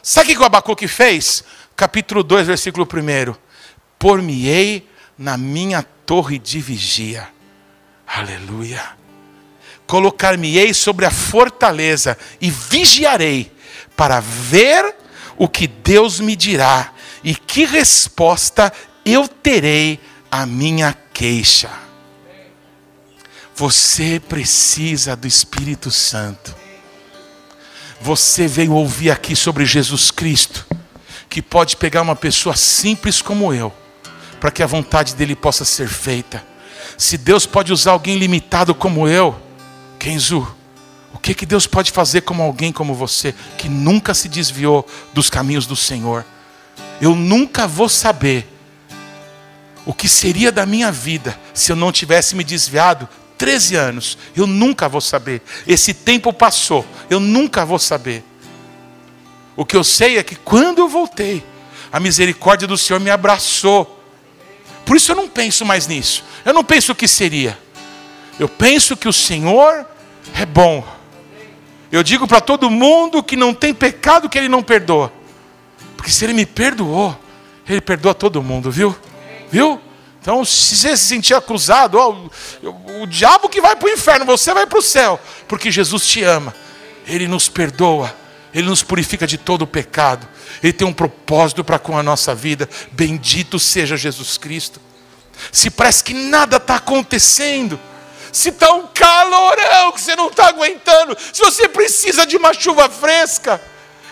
Sabe o que o Abacuque fez? Capítulo 2, versículo 1 por-me-ei na minha torre de vigia. Aleluia. Colocar-me-ei sobre a fortaleza e vigiarei para ver o que Deus me dirá e que resposta eu terei à minha queixa. Você precisa do Espírito Santo. Você veio ouvir aqui sobre Jesus Cristo, que pode pegar uma pessoa simples como eu para que a vontade dele possa ser feita. Se Deus pode usar alguém limitado como eu, Kenzu, o que, que Deus pode fazer com alguém como você, que nunca se desviou dos caminhos do Senhor? Eu nunca vou saber o que seria da minha vida se eu não tivesse me desviado 13 anos. Eu nunca vou saber. Esse tempo passou, eu nunca vou saber. O que eu sei é que quando eu voltei, a misericórdia do Senhor me abraçou por isso eu não penso mais nisso. Eu não penso o que seria. Eu penso que o Senhor é bom. Eu digo para todo mundo que não tem pecado que Ele não perdoa. Porque se Ele me perdoou, Ele perdoa todo mundo, viu? Viu? Então, se você se sentir acusado, ó, o, o diabo que vai para o inferno, você vai para o céu. Porque Jesus te ama. Ele nos perdoa. Ele nos purifica de todo o pecado. Ele tem um propósito para com a nossa vida. Bendito seja Jesus Cristo. Se parece que nada está acontecendo, se está um calorão que você não está aguentando, se você precisa de uma chuva fresca,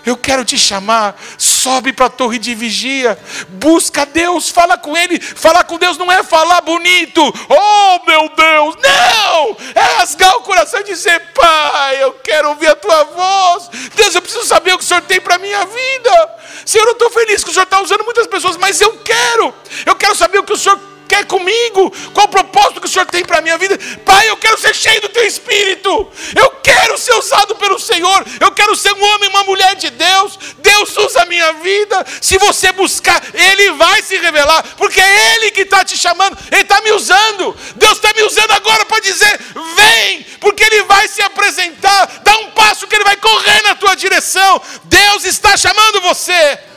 eu quero te chamar, sobe para a torre de vigia, busca Deus, fala com Ele. Falar com Deus não é falar bonito, oh meu Deus, não! É rasgar o coração e dizer: Pai, eu quero ouvir a tua voz. Deus, eu preciso saber o que o Senhor tem para a minha vida. Senhor, eu estou feliz que o Senhor está usando muitas pessoas, mas eu quero, eu quero saber o que o Senhor quer comigo? Qual o propósito que o Senhor tem para a minha vida? Pai, eu quero ser cheio do teu espírito. Eu quero ser usado pelo Senhor. Eu quero ser um homem, uma mulher de Deus. Deus usa a minha vida. Se você buscar, Ele vai se revelar, porque é Ele que está te chamando, Ele está me usando. Deus está me usando agora para dizer: vem, porque Ele vai se apresentar. Dá um passo que Ele vai correr na tua direção. Deus está chamando você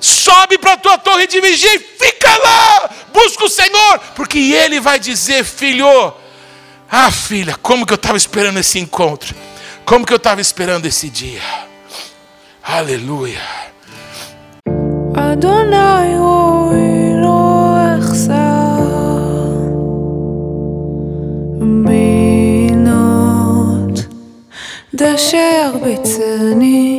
Sobe para a tua torre de vigia e fica lá. Busca o Senhor, porque Ele vai dizer: filho, ah, filha, como que eu estava esperando esse encontro. Como que eu estava esperando esse dia. Aleluia. אדוני רואי לו אחסר בינות דשר בצני